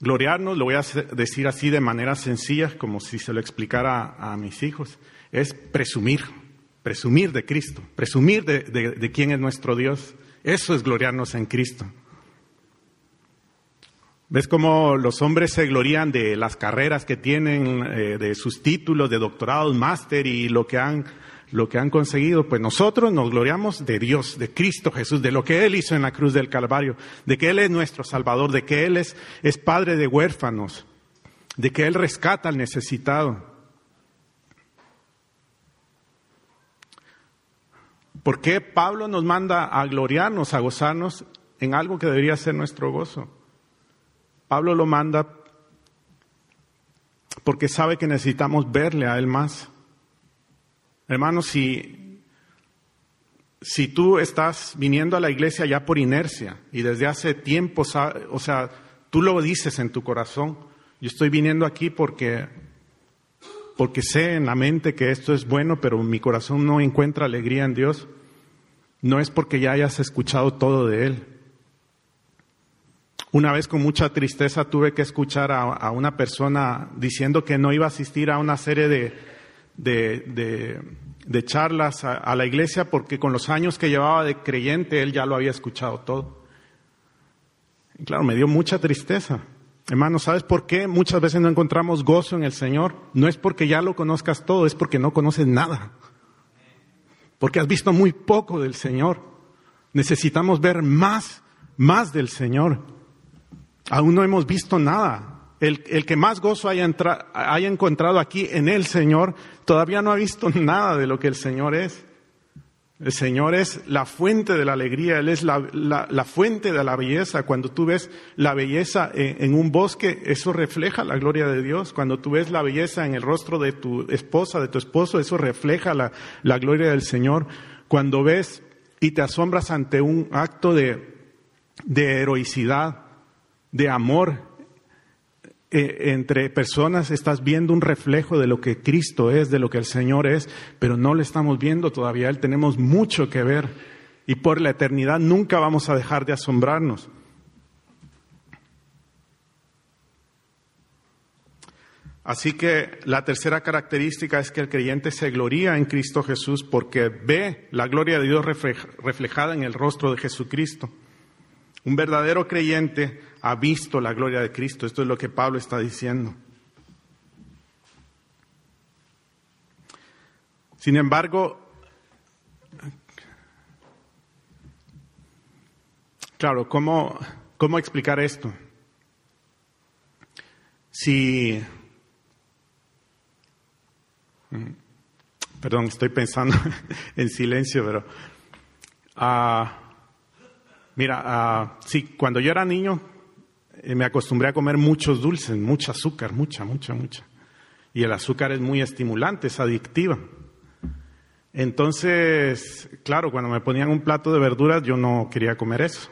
Gloriarnos, lo voy a decir así de manera sencilla, como si se lo explicara a, mis hijos, es presumir, presumir de Cristo, presumir de, quién es nuestro Dios. Eso es gloriarnos en Cristo. ¿Ves cómo los hombres se glorían de las carreras que tienen, eh, de sus títulos de doctorados, máster y lo que han lo que han conseguido, pues nosotros nos gloriamos de Dios, de Cristo Jesús, de lo que Él hizo en la cruz del Calvario, de que Él es nuestro Salvador, de que Él es, es Padre de huérfanos, de que Él rescata al necesitado. ¿Por qué Pablo nos manda a gloriarnos, a gozarnos en algo que debería ser nuestro gozo? Pablo lo manda porque sabe que necesitamos verle a Él más. Hermanos, si, si tú estás viniendo a la iglesia ya por inercia y desde hace tiempo, o sea, tú lo dices en tu corazón, yo estoy viniendo aquí porque, porque sé en la mente que esto es bueno, pero mi corazón no encuentra alegría en Dios, no es porque ya hayas escuchado todo de Él. Una vez con mucha tristeza tuve que escuchar a, una persona diciendo que no iba a asistir a una serie de, de, charlas a, la iglesia porque con los años que llevaba de creyente él ya lo había escuchado todo. Y claro, me dio mucha tristeza. Hermano, ¿sabes por qué muchas veces no encontramos gozo en el Señor? No es porque ya lo conozcas todo, es porque no conoces nada. Porque has visto muy poco del Señor. Necesitamos ver más, más del Señor. Aún no hemos visto nada. El, que más gozo haya, haya, encontrado aquí en el Señor, todavía no ha visto nada de lo que el Señor es. El Señor es la fuente de la alegría, Él es la, fuente de la belleza. Cuando tú ves la belleza en, un bosque, eso refleja la gloria de Dios. Cuando tú ves la belleza en el rostro de tu esposa, de tu esposo, eso refleja la, gloria del Señor. Cuando ves y te asombras ante un acto de heroicidad, de amor, eh, entre personas estás viendo un reflejo de lo que Cristo es, de lo que el Señor es, pero no le estamos viendo todavía. Él tenemos mucho que ver y por la eternidad nunca vamos a dejar de asombrarnos. Así que la tercera característica es que el creyente se gloría en Cristo Jesús porque ve la gloria de Dios reflejada en el rostro de Jesucristo. Un verdadero creyente ha visto la gloria de Cristo. Esto es lo que Pablo está diciendo. Sin embargo, claro, ¿cómo, cómo explicar esto? Si, perdón, estoy pensando en silencio, pero uh, Mira, uh, sí, cuando yo era niño me acostumbré a comer muchos dulces, mucho azúcar, mucha, mucha, mucha. Y el azúcar es muy estimulante, es adictiva. Entonces, claro, cuando me ponían un plato de verduras yo no quería comer eso.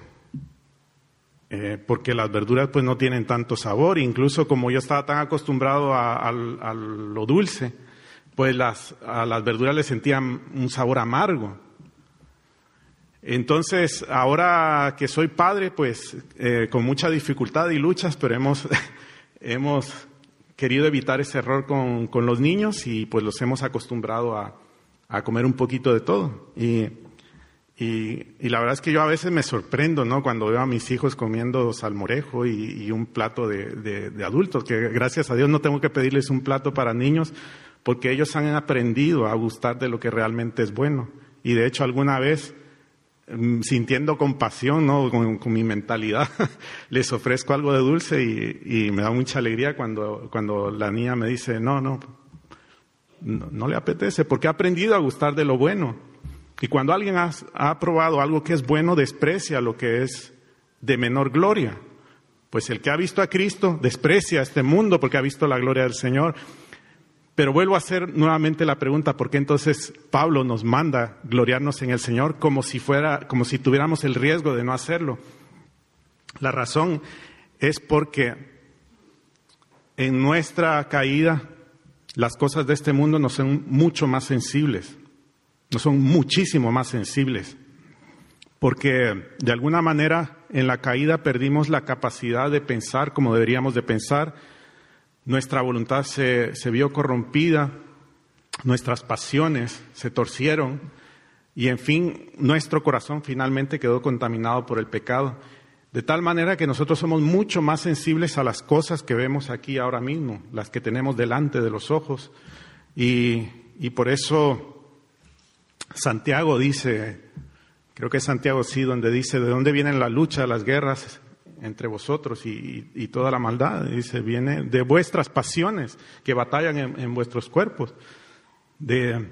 Eh, porque las verduras pues no tienen tanto sabor, incluso como yo estaba tan acostumbrado a, lo dulce, pues a las verduras le sentían un sabor amargo. Entonces, ahora que soy padre, pues eh, con mucha dificultad y luchas, pero hemos, hemos querido evitar ese error con, con, los niños y pues los hemos acostumbrado a, a comer un poquito de todo. Y, y, la verdad es que yo a veces me sorprendo, ¿no? Cuando veo a mis hijos comiendo salmorejo y, y un plato de, de, de, adultos, que gracias a Dios no tengo que pedirles un plato para niños, porque ellos han aprendido a gustar de lo que realmente es bueno. Y de hecho alguna vez sintiendo compasión, ¿no? Con, mi mentalidad, les ofrezco algo de dulce y, me da mucha alegría cuando, cuando la niña me dice, no, no, no, le apetece porque ha aprendido a gustar de lo bueno. Y cuando alguien ha, ha probado algo que es bueno, desprecia lo que es de menor gloria. Pues el que ha visto a Cristo desprecia este mundo porque ha visto la gloria del Señor. Pero vuelvo a hacer nuevamente la pregunta, ¿por qué entonces Pablo nos manda gloriarnos en el Señor como si fuera, como si tuviéramos el riesgo de no hacerlo? La razón es porque en nuestra caída las cosas de este mundo nos son mucho más sensibles, no son muchísimo más sensibles, porque de alguna manera en la caída perdimos la capacidad de pensar como deberíamos de pensar, nuestra voluntad se, se vio corrompida, nuestras pasiones se torcieron y en fin, nuestro corazón finalmente quedó contaminado por el pecado. De tal manera que nosotros somos mucho más sensibles a las cosas que vemos aquí ahora mismo, las que tenemos delante de los ojos. Y, por eso Santiago dice, creo que es Santiago sí, donde dice, ¿de dónde vienen la lucha, las guerras entre vosotros y, toda la maldad? Dice, viene de vuestras pasiones que batallan en, en vuestros cuerpos. De,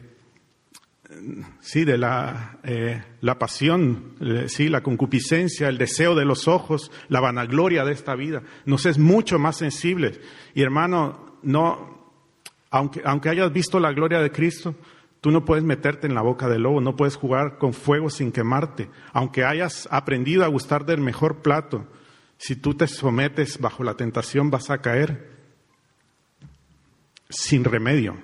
sí, de la, eh, la pasión, eh, sí, la concupiscencia, el deseo de los ojos, la vanagloria de esta vida. Nos es mucho más sensible. Y hermano, no, aunque, aunque hayas visto la gloria de Cristo, tú no puedes meterte en la boca del lobo, no puedes jugar con fuego sin quemarte. Aunque hayas aprendido a gustar del mejor plato, si tú te sometes bajo la tentación vas a caer sin remedio.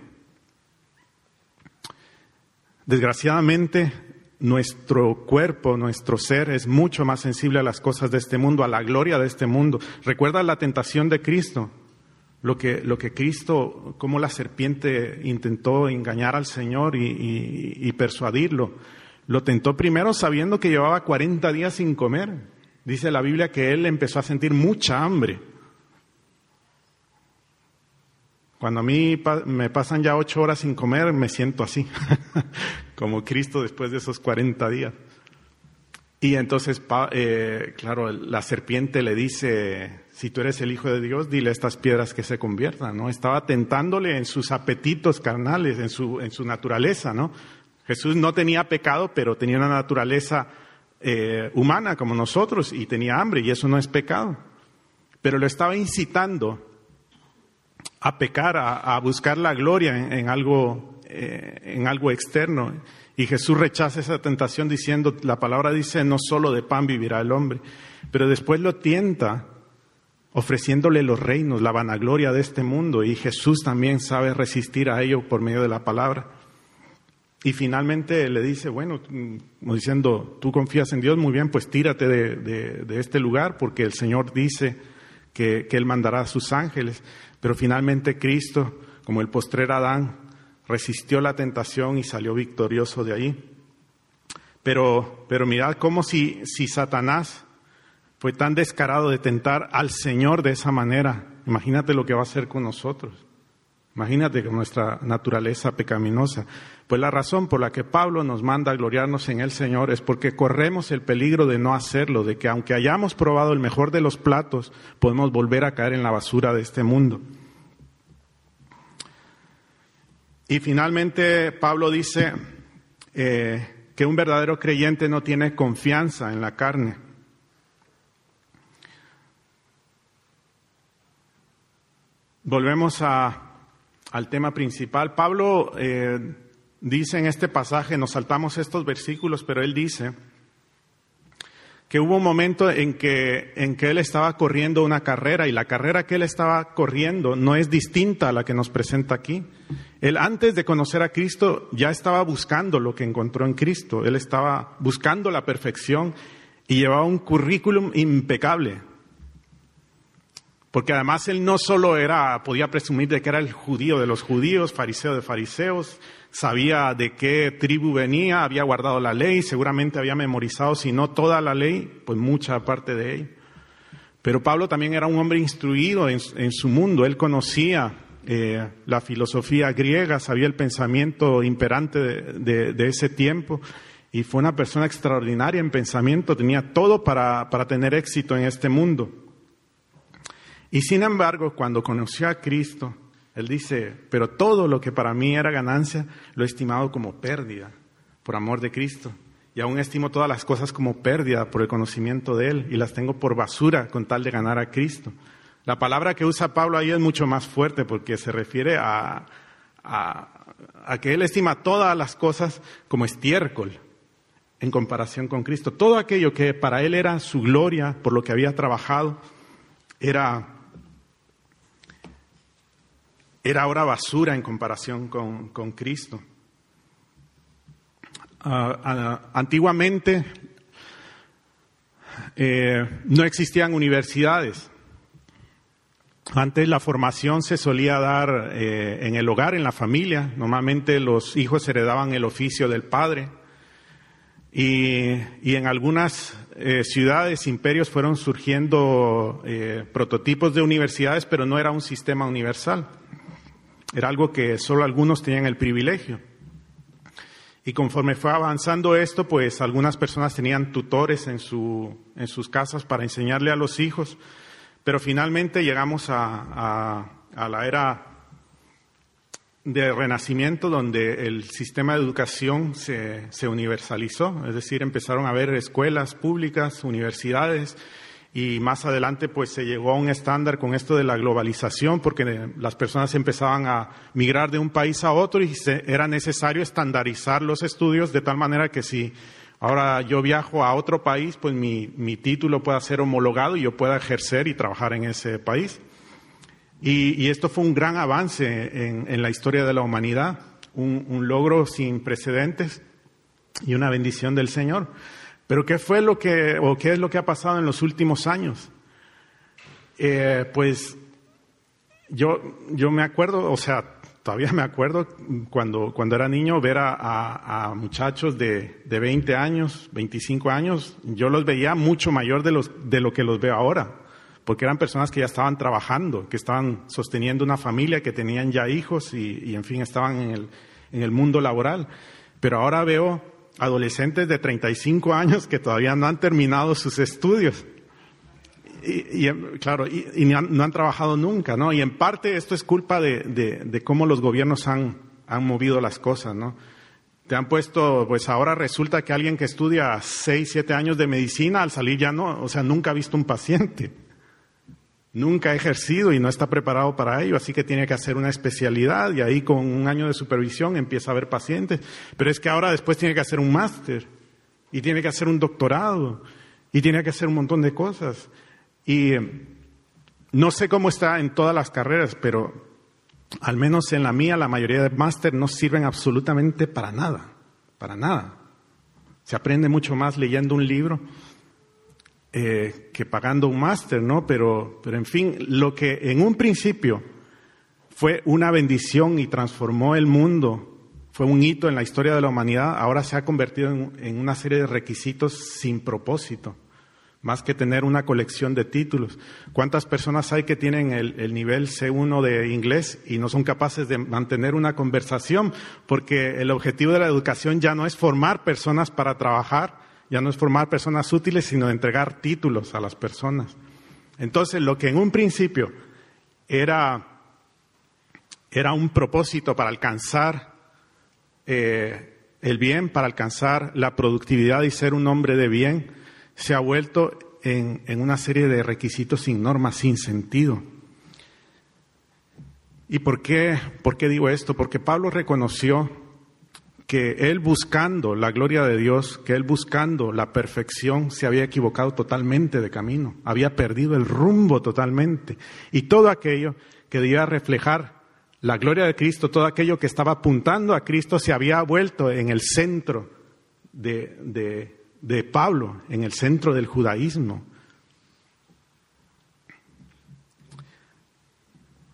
Desgraciadamente, nuestro cuerpo, nuestro ser es mucho más sensible a las cosas de este mundo, a la gloria de este mundo. Recuerda la tentación de Cristo, lo que, lo que Cristo, como la serpiente intentó engañar al Señor y, persuadirlo. Lo tentó primero sabiendo que llevaba 40 días sin comer. Dice la Biblia que él empezó a sentir mucha hambre. Cuando a mí me pasan ya ocho horas sin comer, me siento así, como Cristo después de esos 40 días. Y entonces, eh, claro, la serpiente le dice, si tú eres el Hijo de Dios, dile a estas piedras que se conviertan, ¿no? Estaba tentándole en sus apetitos carnales, en su, en su naturaleza, ¿no? Jesús no tenía pecado, pero tenía una naturaleza eh, humana como nosotros y tenía hambre, y eso no es pecado. Pero lo estaba incitando a pecar, a, buscar la gloria en, algo, eh, en algo externo. Y Jesús rechaza esa tentación diciendo, la palabra dice, no solo de pan vivirá el hombre, pero después lo tienta ofreciéndole los reinos, la vanagloria de este mundo, y Jesús también sabe resistir a ello por medio de la palabra. Y finalmente le dice, bueno, como diciendo, tú confías en Dios, muy bien, pues tírate de, este lugar, porque el Señor dice que, Él mandará a sus ángeles. Pero finalmente Cristo, como el postrer Adán, resistió la tentación y salió victorioso de ahí. Pero, pero mirad cómo si, si Satanás fue tan descarado de tentar al Señor de esa manera, imagínate lo que va a hacer con nosotros. Imagínate con nuestra naturaleza pecaminosa. Pues la razón por la que Pablo nos manda a gloriarnos en el Señor es porque corremos el peligro de no hacerlo, de que aunque hayamos probado el mejor de los platos, podemos volver a caer en la basura de este mundo. Y finalmente Pablo dice eh, que un verdadero creyente no tiene confianza en la carne. Volvemos al tema principal. Pablo eh, dice en este pasaje, nos saltamos estos versículos, pero él dice que hubo un momento en que, en que él estaba corriendo una carrera y la carrera que él estaba corriendo no es distinta a la que nos presenta aquí. Él antes de conocer a Cristo ya estaba buscando lo que encontró en Cristo, él estaba buscando la perfección y llevaba un currículum impecable. Porque además él no solo era, podía presumir de que era el judío de los judíos, fariseo de fariseos, sabía de qué tribu venía, había guardado la ley, seguramente había memorizado, si no toda la ley, pues mucha parte de ella. Pero Pablo también era un hombre instruido en, su mundo, él conocía eh, la filosofía griega, sabía el pensamiento imperante de, ese tiempo y fue una persona extraordinaria en pensamiento, tenía todo para tener éxito en este mundo. Y sin embargo, cuando conoció a Cristo, Él dice, pero todo lo que para mí era ganancia lo he estimado como pérdida por amor de Cristo. Y aún estimo todas las cosas como pérdida por el conocimiento de Él y las tengo por basura con tal de ganar a Cristo. La palabra que usa Pablo ahí es mucho más fuerte porque se refiere a, a, que Él estima todas las cosas como estiércol en comparación con Cristo. Todo aquello que para Él era su gloria, por lo que había trabajado, era era ahora basura en comparación con, Cristo. Ah, ah, antiguamente eh, no existían universidades. Antes la formación se solía dar eh, en el hogar, en la familia. Normalmente los hijos heredaban el oficio del padre. Y, en algunas eh, ciudades, imperios, fueron surgiendo prototipos de universidades, pero no era un sistema universal. Era algo que solo algunos tenían el privilegio. Y conforme fue avanzando esto, pues algunas personas tenían tutores en, su, en sus casas para enseñarle a los hijos, pero finalmente llegamos a, a, la era de renacimiento donde el sistema de educación se, se universalizó, es decir, empezaron a haber escuelas públicas, universidades, y más adelante pues se llegó a un estándar con esto de la globalización porque las personas empezaban a migrar de un país a otro y era necesario estandarizar los estudios de tal manera que si ahora yo viajo a otro país pues mi, título pueda ser homologado y yo pueda ejercer y trabajar en ese país. Y, esto fue un gran avance en, la historia de la humanidad, un logro sin precedentes y una bendición del Señor. Pero ¿qué fue lo que, o qué es lo que ha pasado en los últimos años? Eh, pues yo, yo me acuerdo, o sea, todavía me acuerdo cuando, cuando era niño ver a, muchachos de, de, 20 años, 25 años, yo los veía mucho mayor de, los, de lo que los veo ahora, porque eran personas que ya estaban trabajando, que estaban sosteniendo una familia, que tenían ya hijos y, y en fin, estaban en el, en el mundo laboral. Pero ahora veo adolescentes de 35 años que todavía no han terminado sus estudios. Y, claro, y, no, han, trabajado nunca, ¿no? Y en parte esto es culpa de, cómo los gobiernos han, han, movido las cosas, ¿no? Te han puesto, pues ahora resulta que alguien que estudia 6, 7 años de medicina, al salir ya no, o sea, nunca ha visto un paciente nunca ha ejercido y no está preparado para ello, así que tiene que hacer una especialidad y ahí con un año de supervisión empieza a ver pacientes. Pero es que ahora después tiene que hacer un máster y tiene que hacer un doctorado y tiene que hacer un montón de cosas. Y eh, no sé cómo está en todas las carreras, pero al menos en la mía la mayoría de máster no sirven absolutamente para nada, para nada. Se aprende mucho más leyendo un libro eh, que pagando un máster, ¿no? Pero, pero en fin, lo que en un principio fue una bendición y transformó el mundo, fue un hito en la historia de la humanidad, ahora se ha convertido en, una serie de requisitos sin propósito, más que tener una colección de títulos. ¿Cuántas personas hay que tienen el, el nivel C1 de inglés y no son capaces de mantener una conversación? Porque el objetivo de la educación ya no es formar personas para trabajar, ya no es formar personas útiles, sino entregar títulos a las personas. Entonces, lo que en un principio era, era un propósito para alcanzar eh, el bien, para alcanzar la productividad y ser un hombre de bien, se ha vuelto en, en una serie de requisitos sin normas, sin sentido. ¿Y por qué, por qué digo esto? Porque Pablo reconoció que él buscando la gloria de Dios, que él buscando la perfección, se había equivocado totalmente de camino, había perdido el rumbo totalmente. Y todo aquello que debía reflejar la gloria de Cristo, todo aquello que estaba apuntando a Cristo, se había vuelto en el centro de, de, Pablo, en el centro del judaísmo.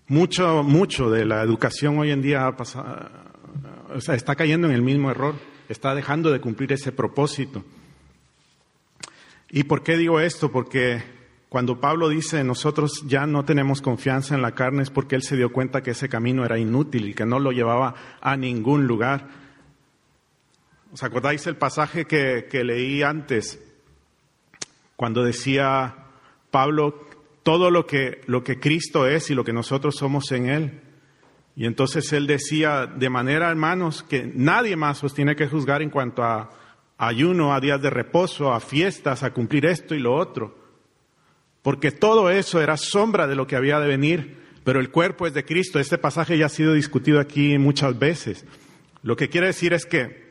Mucho, mucho de la educación hoy en día ha pasado, está cayendo en el mismo error, está dejando de cumplir ese propósito. ¿Y por qué digo esto? Porque cuando Pablo dice nosotros ya no tenemos confianza en la carne es porque él se dio cuenta que ese camino era inútil y que no lo llevaba a ningún lugar. ¿Os acordáis el pasaje que, que leí antes? Cuando decía Pablo todo lo que, lo que Cristo es y lo que nosotros somos en Él Y entonces él decía de manera, hermanos, que nadie más os tiene que juzgar en cuanto a ayuno, a días de reposo, a fiestas, a cumplir esto y lo otro. Porque todo eso era sombra de lo que había de venir, pero el cuerpo es de Cristo. Este pasaje ya ha sido discutido aquí muchas veces. Lo que quiere decir es que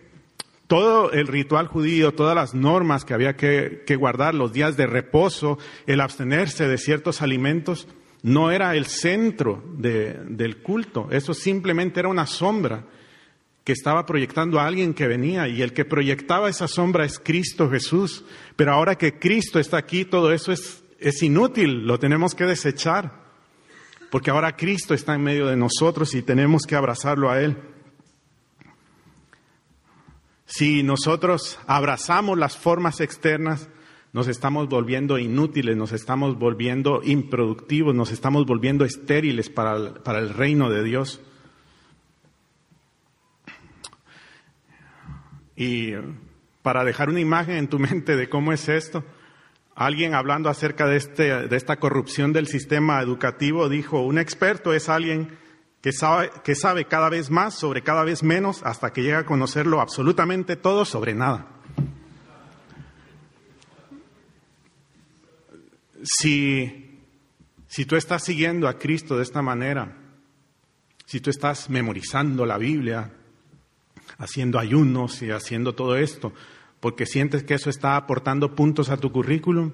todo el ritual judío, todas las normas que había que, guardar, los días de reposo, el abstenerse de ciertos alimentos, no era el centro del culto. Eso simplemente era una sombra que estaba proyectando a alguien que venía y el que proyectaba esa sombra es Cristo Jesús. Pero ahora que Cristo está aquí, todo eso es, es inútil, lo tenemos que desechar, porque ahora Cristo está en medio de nosotros y tenemos que abrazarlo a Él. Si nosotros abrazamos las formas externas, nos estamos volviendo inútiles, nos estamos volviendo improductivos, nos estamos volviendo estériles para el, para el reino de Dios. Y para dejar una imagen en tu mente de cómo es esto, alguien hablando acerca de, este, de esta corrupción del sistema educativo dijo, un experto es alguien que sabe, que sabe cada vez más sobre cada vez menos hasta que llega a conocerlo absolutamente todo sobre nada. Si, si tú estás siguiendo a Cristo de esta manera, si tú estás memorizando la Biblia, haciendo ayunos y haciendo todo esto, porque sientes que eso está aportando puntos a tu currículum,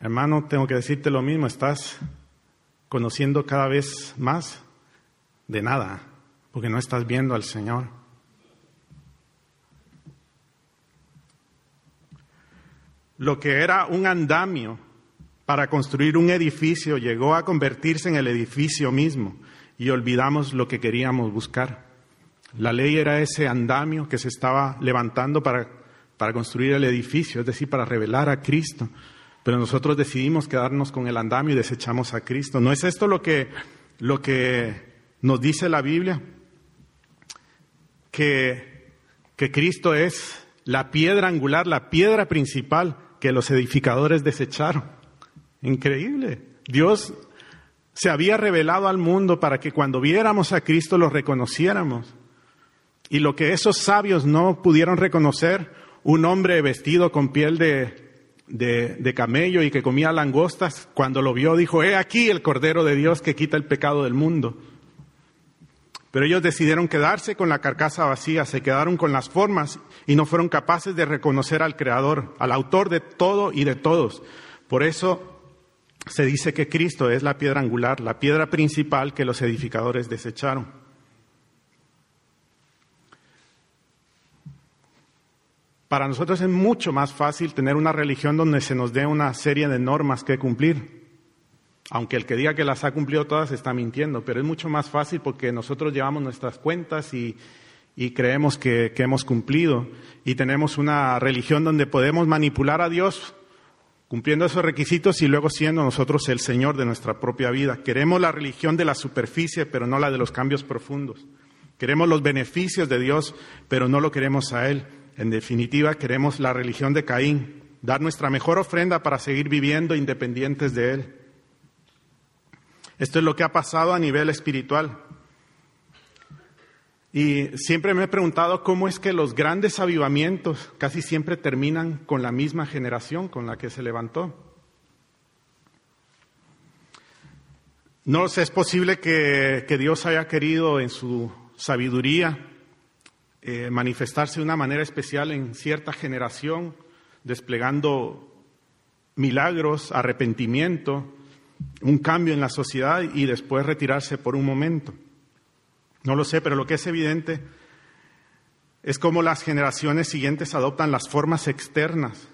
hermano, tengo que decirte lo mismo, estás conociendo cada vez más de nada, porque no estás viendo al Señor. Lo que era un andamio para construir un edificio llegó a convertirse en el edificio mismo y olvidamos lo que queríamos buscar. La ley era ese andamio que se estaba levantando para, para construir el edificio, es decir, para revelar a Cristo. Pero nosotros decidimos quedarnos con el andamio y desechamos a Cristo. ¿No es esto lo que, lo que nos dice la Biblia? Que, que Cristo es la piedra angular, la piedra principal que los edificadores desecharon. Increíble. Dios se había revelado al mundo para que cuando viéramos a Cristo lo reconociéramos. Y lo que esos sabios no pudieron reconocer, un hombre vestido con piel de, de, camello y que comía langostas, cuando lo vio dijo, he aquí el Cordero de Dios que quita el pecado del mundo. Pero ellos decidieron quedarse con la carcasa vacía, se quedaron con las formas y no fueron capaces de reconocer al Creador, al autor de todo y de todos. Por eso se dice que Cristo es la piedra angular, la piedra principal que los edificadores desecharon. Para nosotros es mucho más fácil tener una religión donde se nos dé una serie de normas que cumplir. Aunque el que diga que las ha cumplido todas está mintiendo, pero es mucho más fácil porque nosotros llevamos nuestras cuentas y, creemos que, hemos cumplido. Y tenemos una religión donde podemos manipular a Dios cumpliendo esos requisitos y luego siendo nosotros el Señor de nuestra propia vida. Queremos la religión de la superficie, pero no la de los cambios profundos. Queremos los beneficios de Dios, pero no lo queremos a Él. En definitiva, queremos la religión de Caín, dar nuestra mejor ofrenda para seguir viviendo independientes de Él. Esto es lo que ha pasado a nivel espiritual. Y siempre me he preguntado cómo es que los grandes avivamientos casi siempre terminan con la misma generación con la que se levantó. No sé, es posible que, que Dios haya querido en su sabiduría eh, manifestarse de una manera especial en cierta generación, desplegando milagros, arrepentimiento, un cambio en la sociedad y después retirarse por un momento. No lo sé, pero lo que es evidente es cómo las generaciones siguientes adoptan las formas externas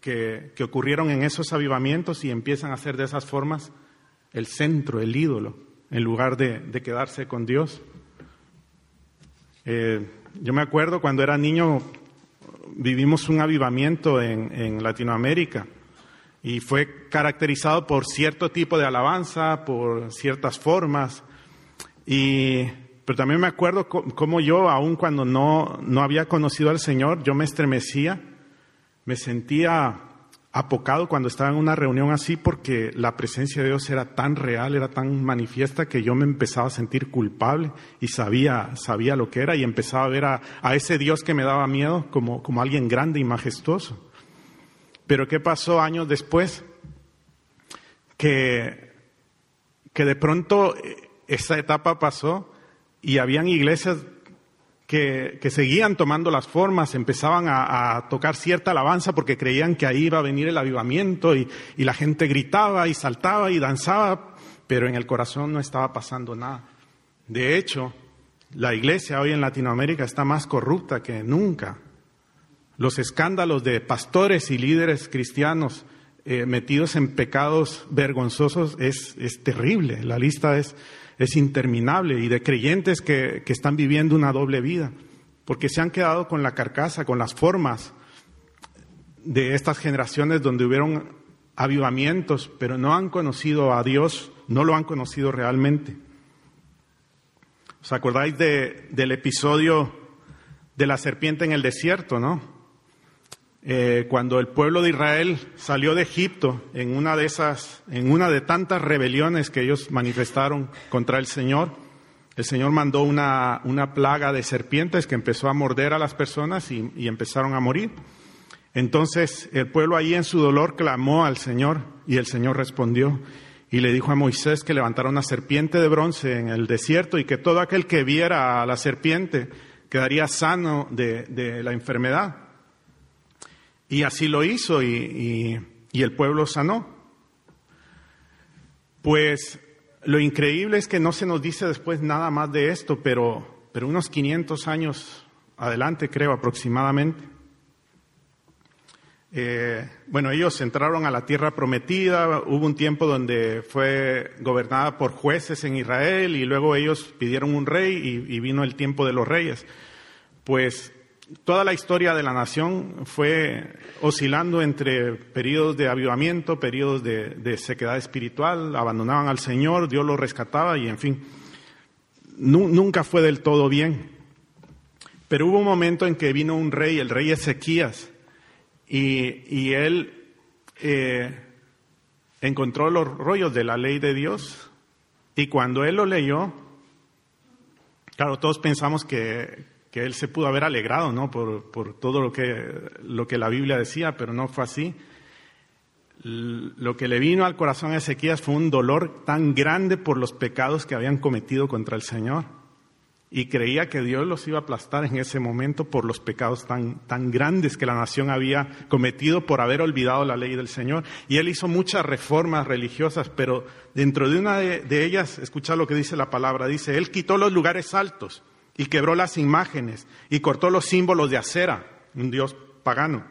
que, ocurrieron en esos avivamientos y empiezan a hacer de esas formas el centro, el ídolo, en lugar de quedarse con Dios. Eh, yo me acuerdo cuando era niño, vivimos un avivamiento en, Latinoamérica y fue caracterizado por cierto tipo de alabanza, por ciertas formas. Y, pero también me acuerdo cómo yo, aun cuando no, no había conocido al Señor, yo me estremecía, me sentía apocado cuando estaba en una reunión así porque la presencia de Dios era tan real, era tan manifiesta que yo me empezaba a sentir culpable y sabía, sabía lo que era y empezaba a ver a, ese Dios que me daba miedo como, como alguien grande y majestuoso. Pero ¿qué pasó años después? Que, que de pronto eh, esa etapa pasó y habían iglesias que, seguían tomando las formas, empezaban a, tocar cierta alabanza porque creían que ahí iba a venir el avivamiento y, la gente gritaba y saltaba y danzaba, pero en el corazón no estaba pasando nada. De hecho, la iglesia hoy en Latinoamérica está más corrupta que nunca. Los escándalos de pastores y líderes cristianos eh, metidos en pecados vergonzosos es, es terrible. La lista es, es interminable y de creyentes que, están viviendo una doble vida, porque se han quedado con la carcasa, con las formas de estas generaciones donde hubieron avivamientos, pero no han conocido a Dios, no lo han conocido realmente. ¿Os acordáis del episodio de la serpiente en el desierto, no? Eh, cuando el pueblo de Israel salió de Egipto en una de esas, en una de tantas rebeliones que ellos manifestaron contra el Señor, el Señor mandó una, una plaga de serpientes que empezó a morder a las personas y, empezaron a morir. Entonces el pueblo ahí en su dolor clamó al Señor y el Señor respondió y le dijo a Moisés que levantara una serpiente de bronce en el desierto y que todo aquel que viera a la serpiente quedaría sano de, de la enfermedad. Y así lo hizo y, el pueblo sanó. Pues lo increíble es que no se nos dice después nada más de esto, pero, unos 500 años adelante, creo aproximadamente. Eh, bueno, ellos entraron a la tierra prometida, hubo un tiempo donde fue gobernada por jueces en Israel y luego ellos pidieron un rey y, y vino el tiempo de los reyes. Pues toda la historia de la nación fue oscilando entre periodos de avivamiento, periodos de, sequedad espiritual, abandonaban al Señor, Dios los rescataba y en fin, nunca fue del todo bien. Pero hubo un momento en que vino un rey, el rey Ezequías, y, él eh, encontró los rollos de la ley de Dios y cuando él lo leyó, claro, todos pensamos que, que él se pudo haber alegrado, ¿no? Por, por todo lo que, lo que la Biblia decía, pero no fue así. Lo que le vino al corazón a Ezequías fue un dolor tan grande por los pecados que habían cometido contra el Señor. Y creía que Dios los iba a aplastar en ese momento por los pecados tan, tan grandes que la nación había cometido por haber olvidado la ley del Señor. Y él hizo muchas reformas religiosas, pero dentro de una de, de ellas, escucha lo que dice la palabra, dice, él quitó los lugares altos y quebró las imágenes y cortó los símbolos de acera, un dios pagano,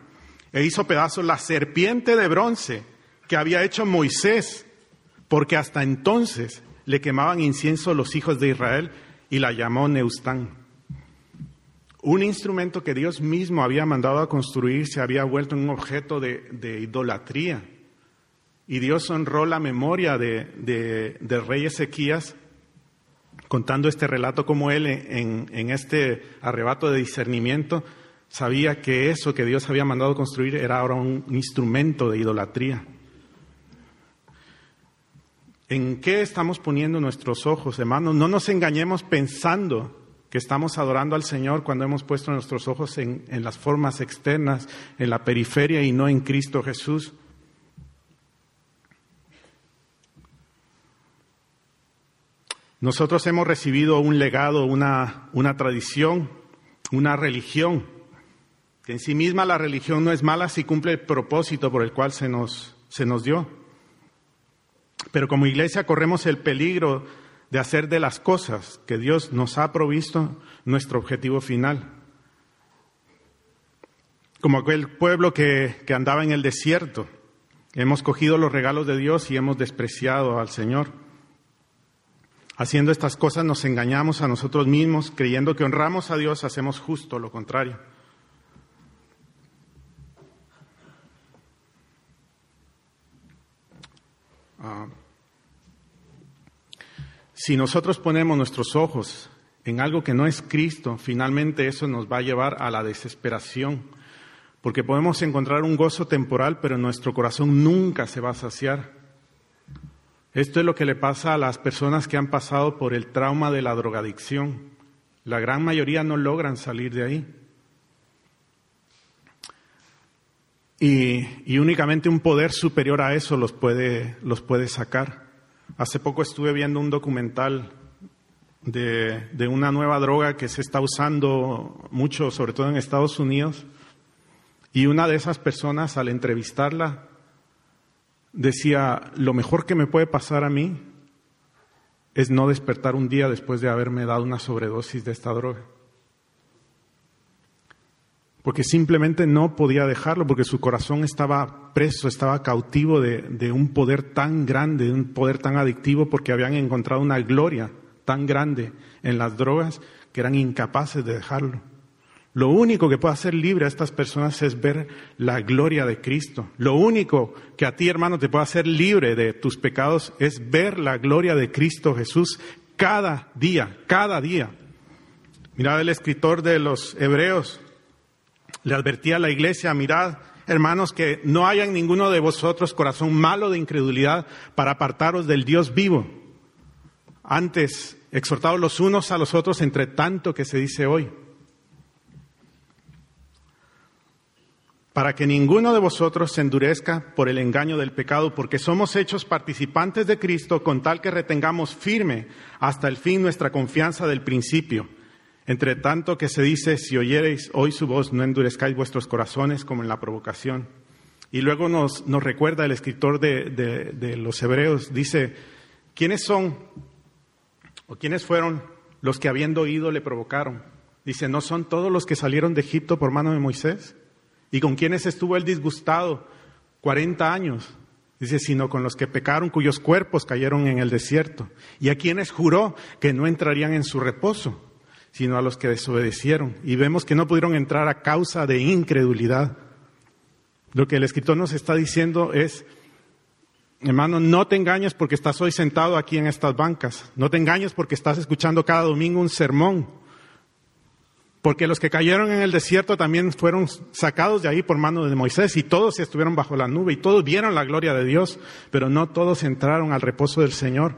e hizo pedazos la serpiente de bronce que había hecho Moisés, porque hasta entonces le quemaban incienso los hijos de Israel y la llamó Neustán. Un instrumento que Dios mismo había mandado a construir se había vuelto un objeto de, idolatría. Y Dios honró la memoria de, de, del rey Ezequías contando este relato como él en, este arrebato de discernimiento sabía que eso que Dios había mandado construir era ahora un instrumento de idolatría. ¿En qué estamos poniendo nuestros ojos, hermanos? No nos engañemos pensando que estamos adorando al Señor cuando hemos puesto nuestros ojos en las formas externas, en la periferia y no en Cristo Jesús. Nosotros hemos recibido un legado, una, una tradición, una religión, que en sí misma la religión no es mala si cumple el propósito por el cual se nos, se nos dio. Pero como iglesia corremos el peligro de hacer de las cosas que Dios nos ha provisto nuestro objetivo final. Como aquel pueblo que, que andaba en el desierto, hemos cogido los regalos de Dios y hemos despreciado al Señor. Haciendo estas cosas nos engañamos a nosotros mismos, creyendo que honramos a Dios, hacemos justo lo contrario. Ah, si nosotros ponemos nuestros ojos en algo que no es Cristo, finalmente eso nos va a llevar a la desesperación, Porque podemos encontrar un gozo temporal, pero nuestro corazón nunca se va a saciar. Esto es lo que le pasa a las personas que han pasado por el trauma de la drogadicción. La gran mayoría no logran salir de ahí. Y, únicamente un poder superior a eso los puede, los puede sacar. Hace poco estuve viendo un documental de, de, una nueva droga que se está usando mucho, sobre todo en Estados Unidos, y una de esas personas al entrevistarla decía, lo mejor que me puede pasar a mí es no despertar un día después de haberme dado una sobredosis de esta droga. Porque simplemente no podía dejarlo, porque su corazón estaba preso, estaba cautivo de, de un poder tan grande, de un poder tan adictivo, porque habían encontrado una gloria tan grande en las drogas que eran incapaces de dejarlo. Lo único que puede hacer libre a estas personas es ver la gloria de Cristo. Lo único que a ti, hermano, te puede hacer libre de tus pecados es ver la gloria de Cristo Jesús cada día, cada día. Mirad el escritor de los Hebreos, le advertía a la iglesia, mirad, hermanos, que no haya en ninguno de vosotros corazón malo de incredulidad para apartaros del Dios vivo. Antes, exhortados los unos a los otros entre tanto que se dice hoy para que ninguno de vosotros se endurezca por el engaño del pecado, porque somos hechos participantes de Cristo con tal que retengamos firme hasta el fin nuestra confianza del principio. Entre tanto que se dice, si oyereis hoy su voz, no endurezcáis vuestros corazones como en la provocación. Y luego nos, recuerda el escritor de, de los Hebreos, dice, ¿quiénes son o quiénes fueron los que habiendo oído le provocaron? Dice, ¿no son todos los que salieron de Egipto por mano de Moisés? ¿Y con quienes estuvo él disgustado? 40 años. Dice, sino con los que pecaron, cuyos cuerpos cayeron en el desierto. Y a quienes juró que no entrarían en su reposo, sino a los que desobedecieron. Y vemos que no pudieron entrar a causa de incredulidad. Lo que el escritor nos está diciendo es, hermano, no te engañes porque estás hoy sentado aquí en estas bancas. No te engañes porque estás escuchando cada domingo un sermón. Porque los que cayeron en el desierto también fueron sacados de ahí por mano de Moisés y todos estuvieron bajo la nube y todos vieron la gloria de Dios, pero no todos entraron al reposo del Señor.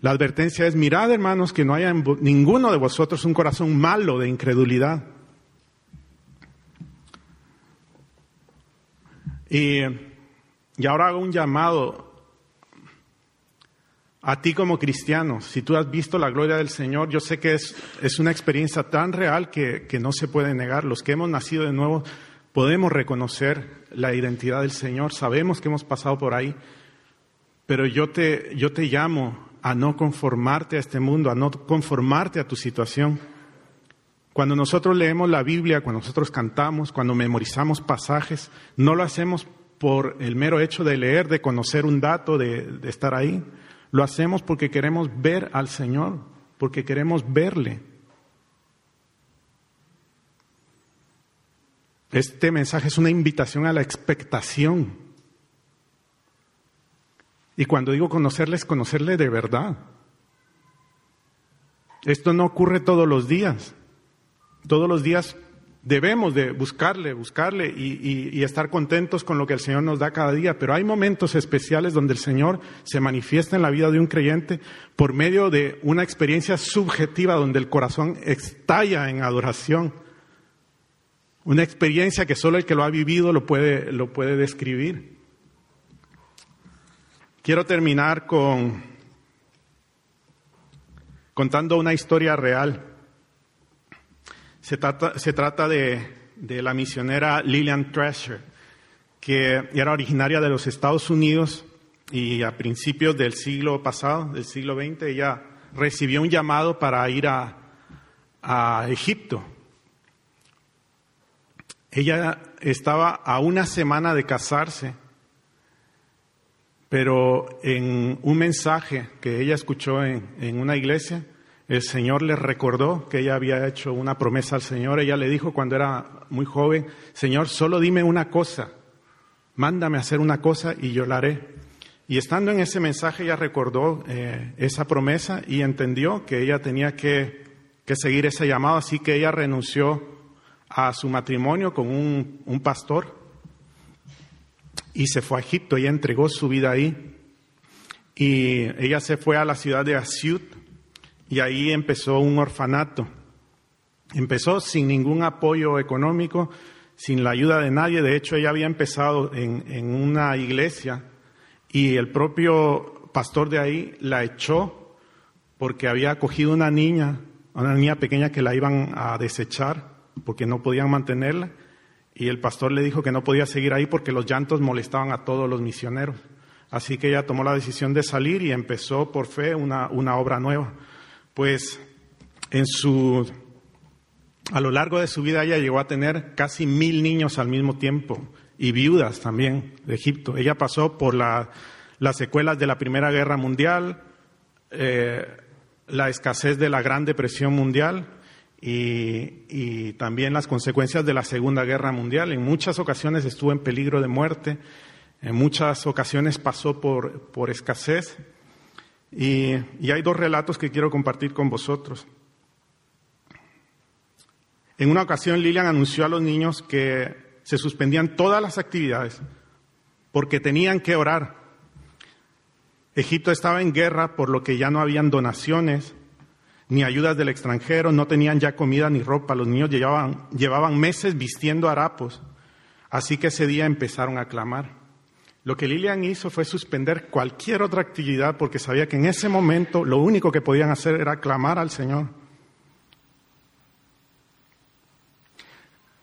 La advertencia es, mirad hermanos, que no haya en ninguno de vosotros un corazón malo de incredulidad. Y, y ahora hago un llamado a ti como cristiano, si tú has visto la gloria del Señor, yo sé que es, es una experiencia tan real que, que, no se puede negar. Los que hemos nacido de nuevo podemos reconocer la identidad del Señor, sabemos que hemos pasado por ahí, pero yo te, yo te llamo a no conformarte a este mundo, a no conformarte a tu situación. Cuando nosotros leemos la Biblia, cuando nosotros cantamos, cuando memorizamos pasajes, no lo hacemos por el mero hecho de leer, de conocer un dato, de, de estar ahí. Lo hacemos porque queremos ver al Señor, porque queremos verle. Este mensaje es una invitación a la expectación. Y cuando digo conocerle es conocerle de verdad. Esto no ocurre todos los días. Todos los días debemos de buscarle, buscarle y, estar contentos con lo que el Señor nos da cada día, pero hay momentos especiales donde el Señor se manifiesta en la vida de un creyente por medio de una experiencia subjetiva donde el corazón estalla en adoración. Una experiencia que solo el que lo ha vivido lo puede, lo puede describir. Quiero terminar con contando una historia real. Se trata, de, la misionera Lillian Thrasher, que era originaria de los Estados Unidos y a principios del siglo pasado, del siglo XX, ella recibió un llamado para ir a, Egipto. Ella estaba a una semana de casarse, pero en un mensaje que ella escuchó en una iglesia, el Señor le recordó que ella había hecho una promesa al Señor. Ella le dijo cuando era muy joven, Señor, solo dime una cosa, mándame hacer una cosa y yo la haré. Y estando en ese mensaje ella recordó eh, esa promesa y entendió que ella tenía que, que seguir ese llamado, así que ella renunció a su matrimonio con un, un pastor y se fue a Egipto. Ella entregó su vida ahí. Y ella se fue a la ciudad de Asiut y ahí empezó un orfanato. Empezó sin ningún apoyo económico, sin la ayuda de nadie. De hecho, ella había empezado en, una iglesia y el propio pastor de ahí la echó porque había acogido una niña, una niña pequeña que la iban a desechar porque no podían mantenerla. Y el pastor le dijo que no podía seguir ahí porque los llantos molestaban a todos los misioneros. Así que ella tomó la decisión de salir y empezó por fe una, una obra nueva. Pues en su, a lo largo de su vida ella llegó a tener casi mil niños al mismo tiempo y viudas también de Egipto. Ella pasó por la, las secuelas de la Primera Guerra Mundial, eh, la escasez de la Gran Depresión Mundial y, y, también las consecuencias de la Segunda Guerra Mundial. En muchas ocasiones estuvo en peligro de muerte en muchas ocasiones pasó por, por escasez y, hay dos relatos que quiero compartir con vosotros. En una ocasión Lilian anunció a los niños que se suspendían todas las actividades porque tenían que orar. Egipto estaba en guerra por lo que ya no habían donaciones ni ayudas del extranjero, no tenían ya comida ni ropa. Los niños llevaban, llevaban meses vistiendo harapos. Así que ese día empezaron a clamar. Lo que Lilian hizo fue suspender cualquier otra actividad porque sabía que en ese momento lo único que podían hacer era clamar al Señor.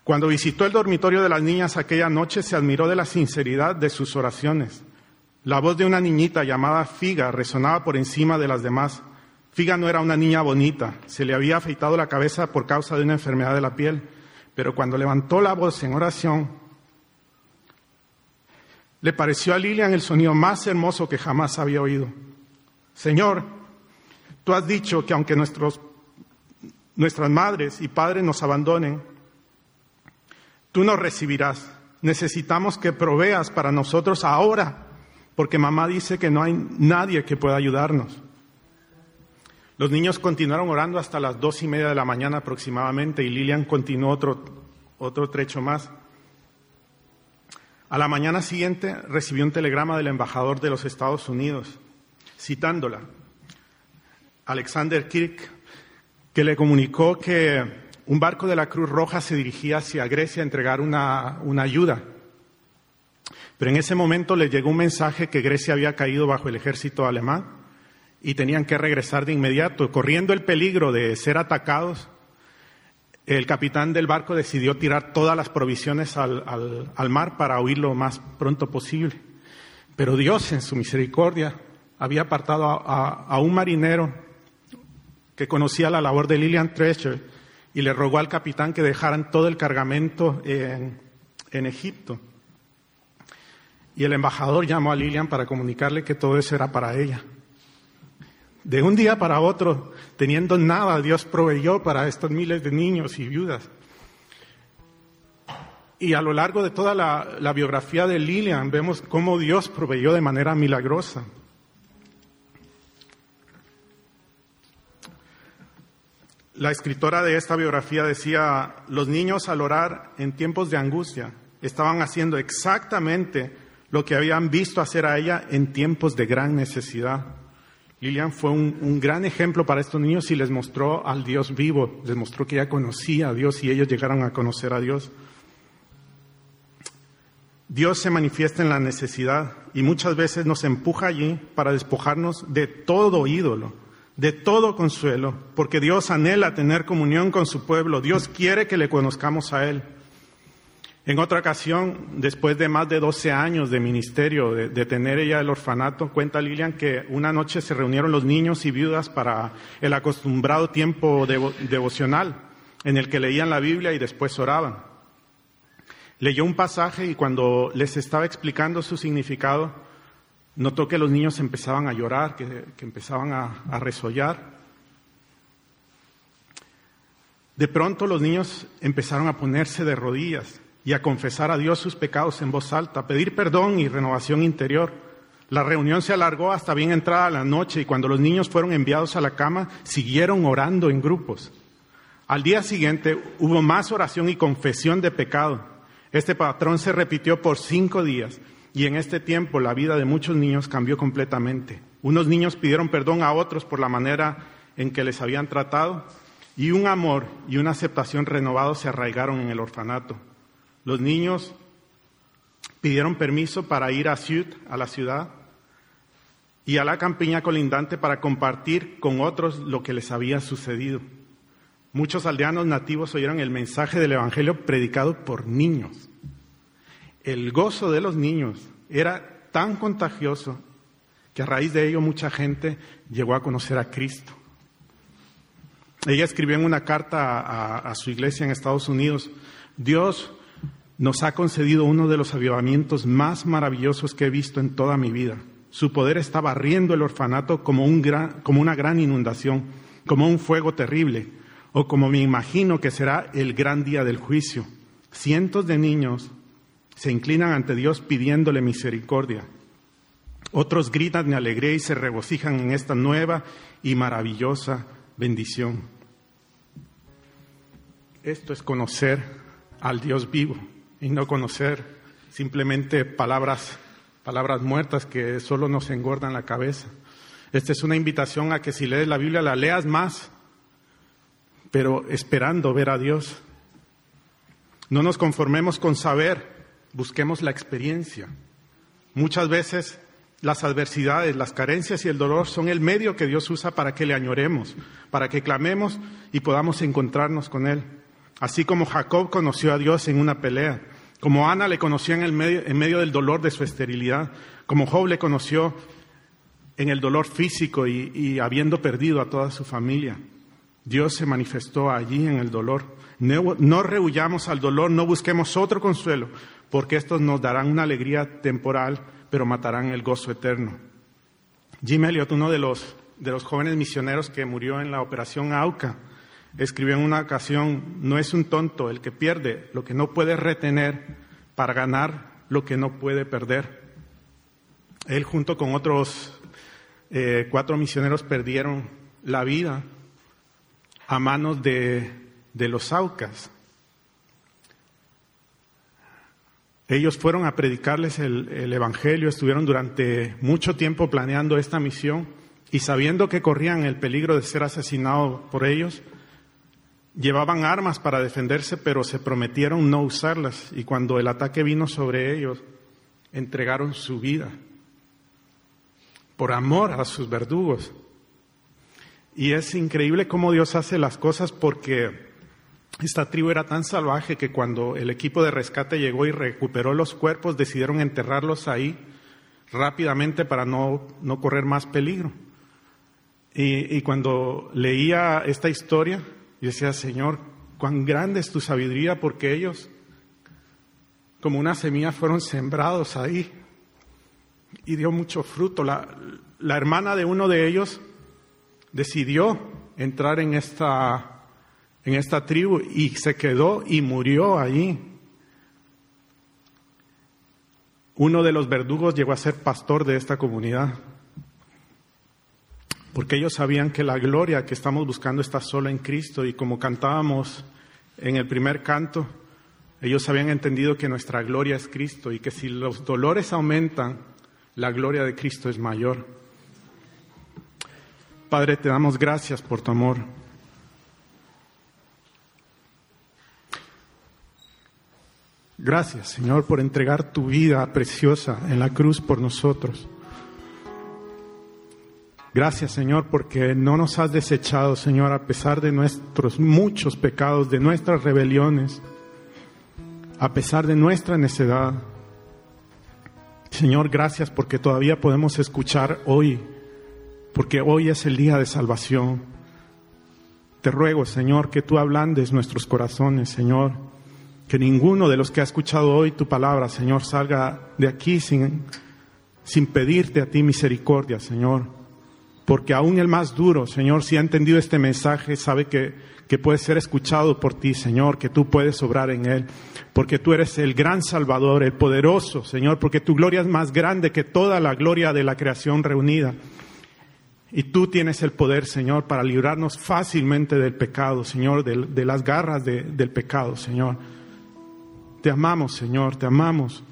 Cuando visitó el dormitorio de las niñas aquella noche, se admiró de la sinceridad de sus oraciones. La voz de una niñita llamada Figa resonaba por encima de las demás. Figa no era una niña bonita, se le había afeitado la cabeza por causa de una enfermedad de la piel, pero cuando levantó la voz en oración, le pareció a Lilian el sonido más hermoso que jamás había oído. Señor, tú has dicho que aunque nuestros, nuestras madres y padres nos abandonen, tú nos recibirás. Necesitamos que proveas para nosotros ahora, porque mamá dice que no hay nadie que pueda ayudarnos. Los niños continuaron orando hasta las dos y media de la mañana aproximadamente y Lilian continuó otro, otro trecho más. A la mañana siguiente recibió un telegrama del embajador de los Estados Unidos, citándola, Alexander Kirk, que le comunicó que un barco de la Cruz Roja se dirigía hacia Grecia a entregar una, una ayuda. Pero en ese momento le llegó un mensaje que Grecia había caído bajo el ejército alemán y tenían que regresar de inmediato, corriendo el peligro de ser atacados el capitán del barco decidió tirar todas las provisiones al, mar para huir lo más pronto posible. Pero Dios, en su misericordia, había apartado a, un marinero que conocía la labor de Lillian Treasure y le rogó al capitán que dejaran todo el cargamento en, en Egipto. Y el embajador llamó a Lillian para comunicarle que todo eso era para ella. De un día para otro, teniendo nada, Dios proveyó para estos miles de niños y viudas. Y a lo largo de toda la, biografía de Lilian vemos cómo Dios proveyó de manera milagrosa. La escritora de esta biografía decía, los niños al orar en tiempos de angustia estaban haciendo exactamente lo que habían visto hacer a ella en tiempos de gran necesidad. Lilian fue un, gran ejemplo para estos niños y les mostró al Dios vivo, les mostró que ella conocía a Dios y ellos llegaron a conocer a Dios. Dios se manifiesta en la necesidad y muchas veces nos empuja allí para despojarnos de todo ídolo, de todo consuelo, porque Dios anhela tener comunión con su pueblo, Dios quiere que le conozcamos a Él. En otra ocasión, después de más de 12 años de ministerio, de, tener ella el orfanato, cuenta Lilian que una noche se reunieron los niños y viudas para el acostumbrado tiempo devocional en el que leían la Biblia y después oraban. Leyó un pasaje y cuando les estaba explicando su significado, notó que los niños empezaban a llorar, que, empezaban a, a resollar. De pronto los niños empezaron a ponerse de rodillas y a confesar a Dios sus pecados en voz alta, pedir perdón y renovación interior. La reunión se alargó hasta bien entrada la noche y cuando los niños fueron enviados a la cama, siguieron orando en grupos. Al día siguiente hubo más oración y confesión de pecado. Este patrón se repitió por cinco días y en este tiempo la vida de muchos niños cambió completamente. Unos niños pidieron perdón a otros por la manera en que les habían tratado y un amor y una aceptación renovados se arraigaron en el orfanato. Los niños pidieron permiso para ir a a la ciudad, y a la campiña colindante para compartir con otros lo que les había sucedido. Muchos aldeanos nativos oyeron el mensaje del Evangelio predicado por niños. El gozo de los niños era tan contagioso que a raíz de ello mucha gente llegó a conocer a Cristo. Ella escribió en una carta a, a, su iglesia en Estados Unidos, Dios nos ha concedido uno de los avivamientos más maravillosos que he visto en toda mi vida. Su poder está barriendo el orfanato como, un gran, como una gran inundación, como un fuego terrible o como me imagino que será el gran día del juicio. Cientos de niños se inclinan ante Dios pidiéndole misericordia. Otros gritan de alegría y se regocijan en esta nueva y maravillosa bendición. Esto es conocer al Dios vivo y no conocer simplemente palabras, palabras muertas que solo nos engordan la cabeza. Esta es una invitación a que si lees la Biblia la leas más pero esperando ver a Dios. No nos conformemos con saber, busquemos la experiencia. Muchas veces las adversidades, las carencias y el dolor son el medio que Dios usa para que le añoremos, para que clamemos y podamos encontrarnos con Él. Así como Jacob conoció a Dios en una pelea, como Ana le conoció en, el medio, en medio del dolor de su esterilidad, como Job le conoció en el dolor físico y, habiendo perdido a toda su familia. Dios se manifestó allí en el dolor. No, no, rehuyamos al dolor, no busquemos otro consuelo, porque estos nos darán una alegría temporal, pero matarán el gozo eterno. Jim Elliot, uno de los, de los jóvenes misioneros que murió en la operación AUCA, escribió en una ocasión, no es un tonto el que pierde lo que no puede retener para ganar lo que no puede perder. Él junto con otros eh, cuatro misioneros perdieron la vida a manos de, los Aucas. Ellos fueron a predicarles el, el, Evangelio, estuvieron durante mucho tiempo planeando esta misión y sabiendo que corrían el peligro de ser asesinados por ellos, llevaban armas para defenderse, pero se prometieron no usarlas y cuando el ataque vino sobre ellos, entregaron su vida por amor a sus verdugos. Y es increíble cómo Dios hace las cosas porque esta tribu era tan salvaje que cuando el equipo de rescate llegó y recuperó los cuerpos, decidieron enterrarlos ahí rápidamente para no, no correr más peligro. Y, y, cuando leía esta historia, yo decía, Señor, cuán grande es tu sabiduría porque ellos, como una semilla, fueron sembrados ahí y dio mucho fruto. La, la hermana de uno de ellos decidió entrar en esta, en esta tribu y se quedó y murió allí. Uno de los verdugos llegó a ser pastor de esta comunidad, porque ellos sabían que la gloria que estamos buscando está solo en Cristo y como cantábamos en el primer canto, ellos habían entendido que nuestra gloria es Cristo y que si los dolores aumentan, la gloria de Cristo es mayor. Padre, te damos gracias por tu amor. Gracias, Señor, por entregar tu vida preciosa en la cruz por nosotros. Gracias, Señor, porque no nos has desechado, Señor, a pesar de nuestros muchos pecados, de nuestras rebeliones, a pesar de nuestra necedad. Señor, gracias porque todavía podemos escuchar hoy porque hoy es el día de salvación. Te ruego, Señor, que tú ablandes nuestros corazones, Señor, que ninguno de los que ha escuchado hoy tu palabra, Señor, salga de aquí sin, sin pedirte a ti misericordia, Señor, porque aún el más duro, Señor, si ha entendido este mensaje, sabe que, que puede ser escuchado por ti, Señor, que tú puedes obrar en él, porque tú eres el gran Salvador, el poderoso, Señor, porque tu gloria es más grande que toda la gloria de la creación reunida. Y tú tienes el poder, Señor, para librarnos fácilmente del pecado, Señor, de, las garras de- del pecado, Señor. Te amamos, Señor, te amamos.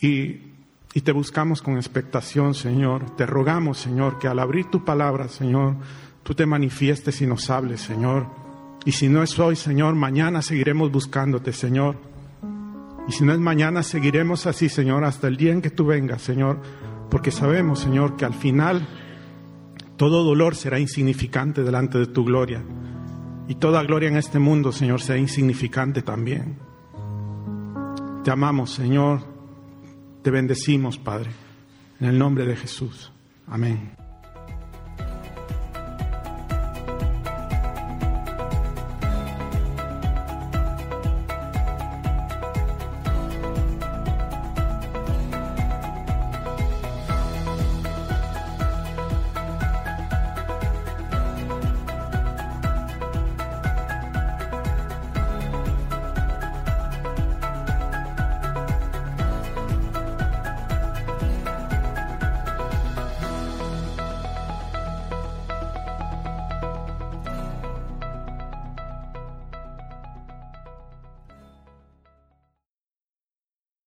Y, y te buscamos con expectación, Señor. Te rogamos, Señor, que al abrir tu palabra, Señor, tú te manifiestes y nos hables, Señor. Y si no es hoy, Señor, mañana seguiremos buscándote, Señor. Y si no es mañana, seguiremos así, Señor, hasta el día en que tú vengas, Señor. Porque sabemos, Señor, que al final todo dolor será insignificante delante de tu gloria. Y toda gloria en este mundo, Señor, será insignificante también. Te amamos, Señor. Te bendecimos, Padre. En el nombre de Jesús. Amén.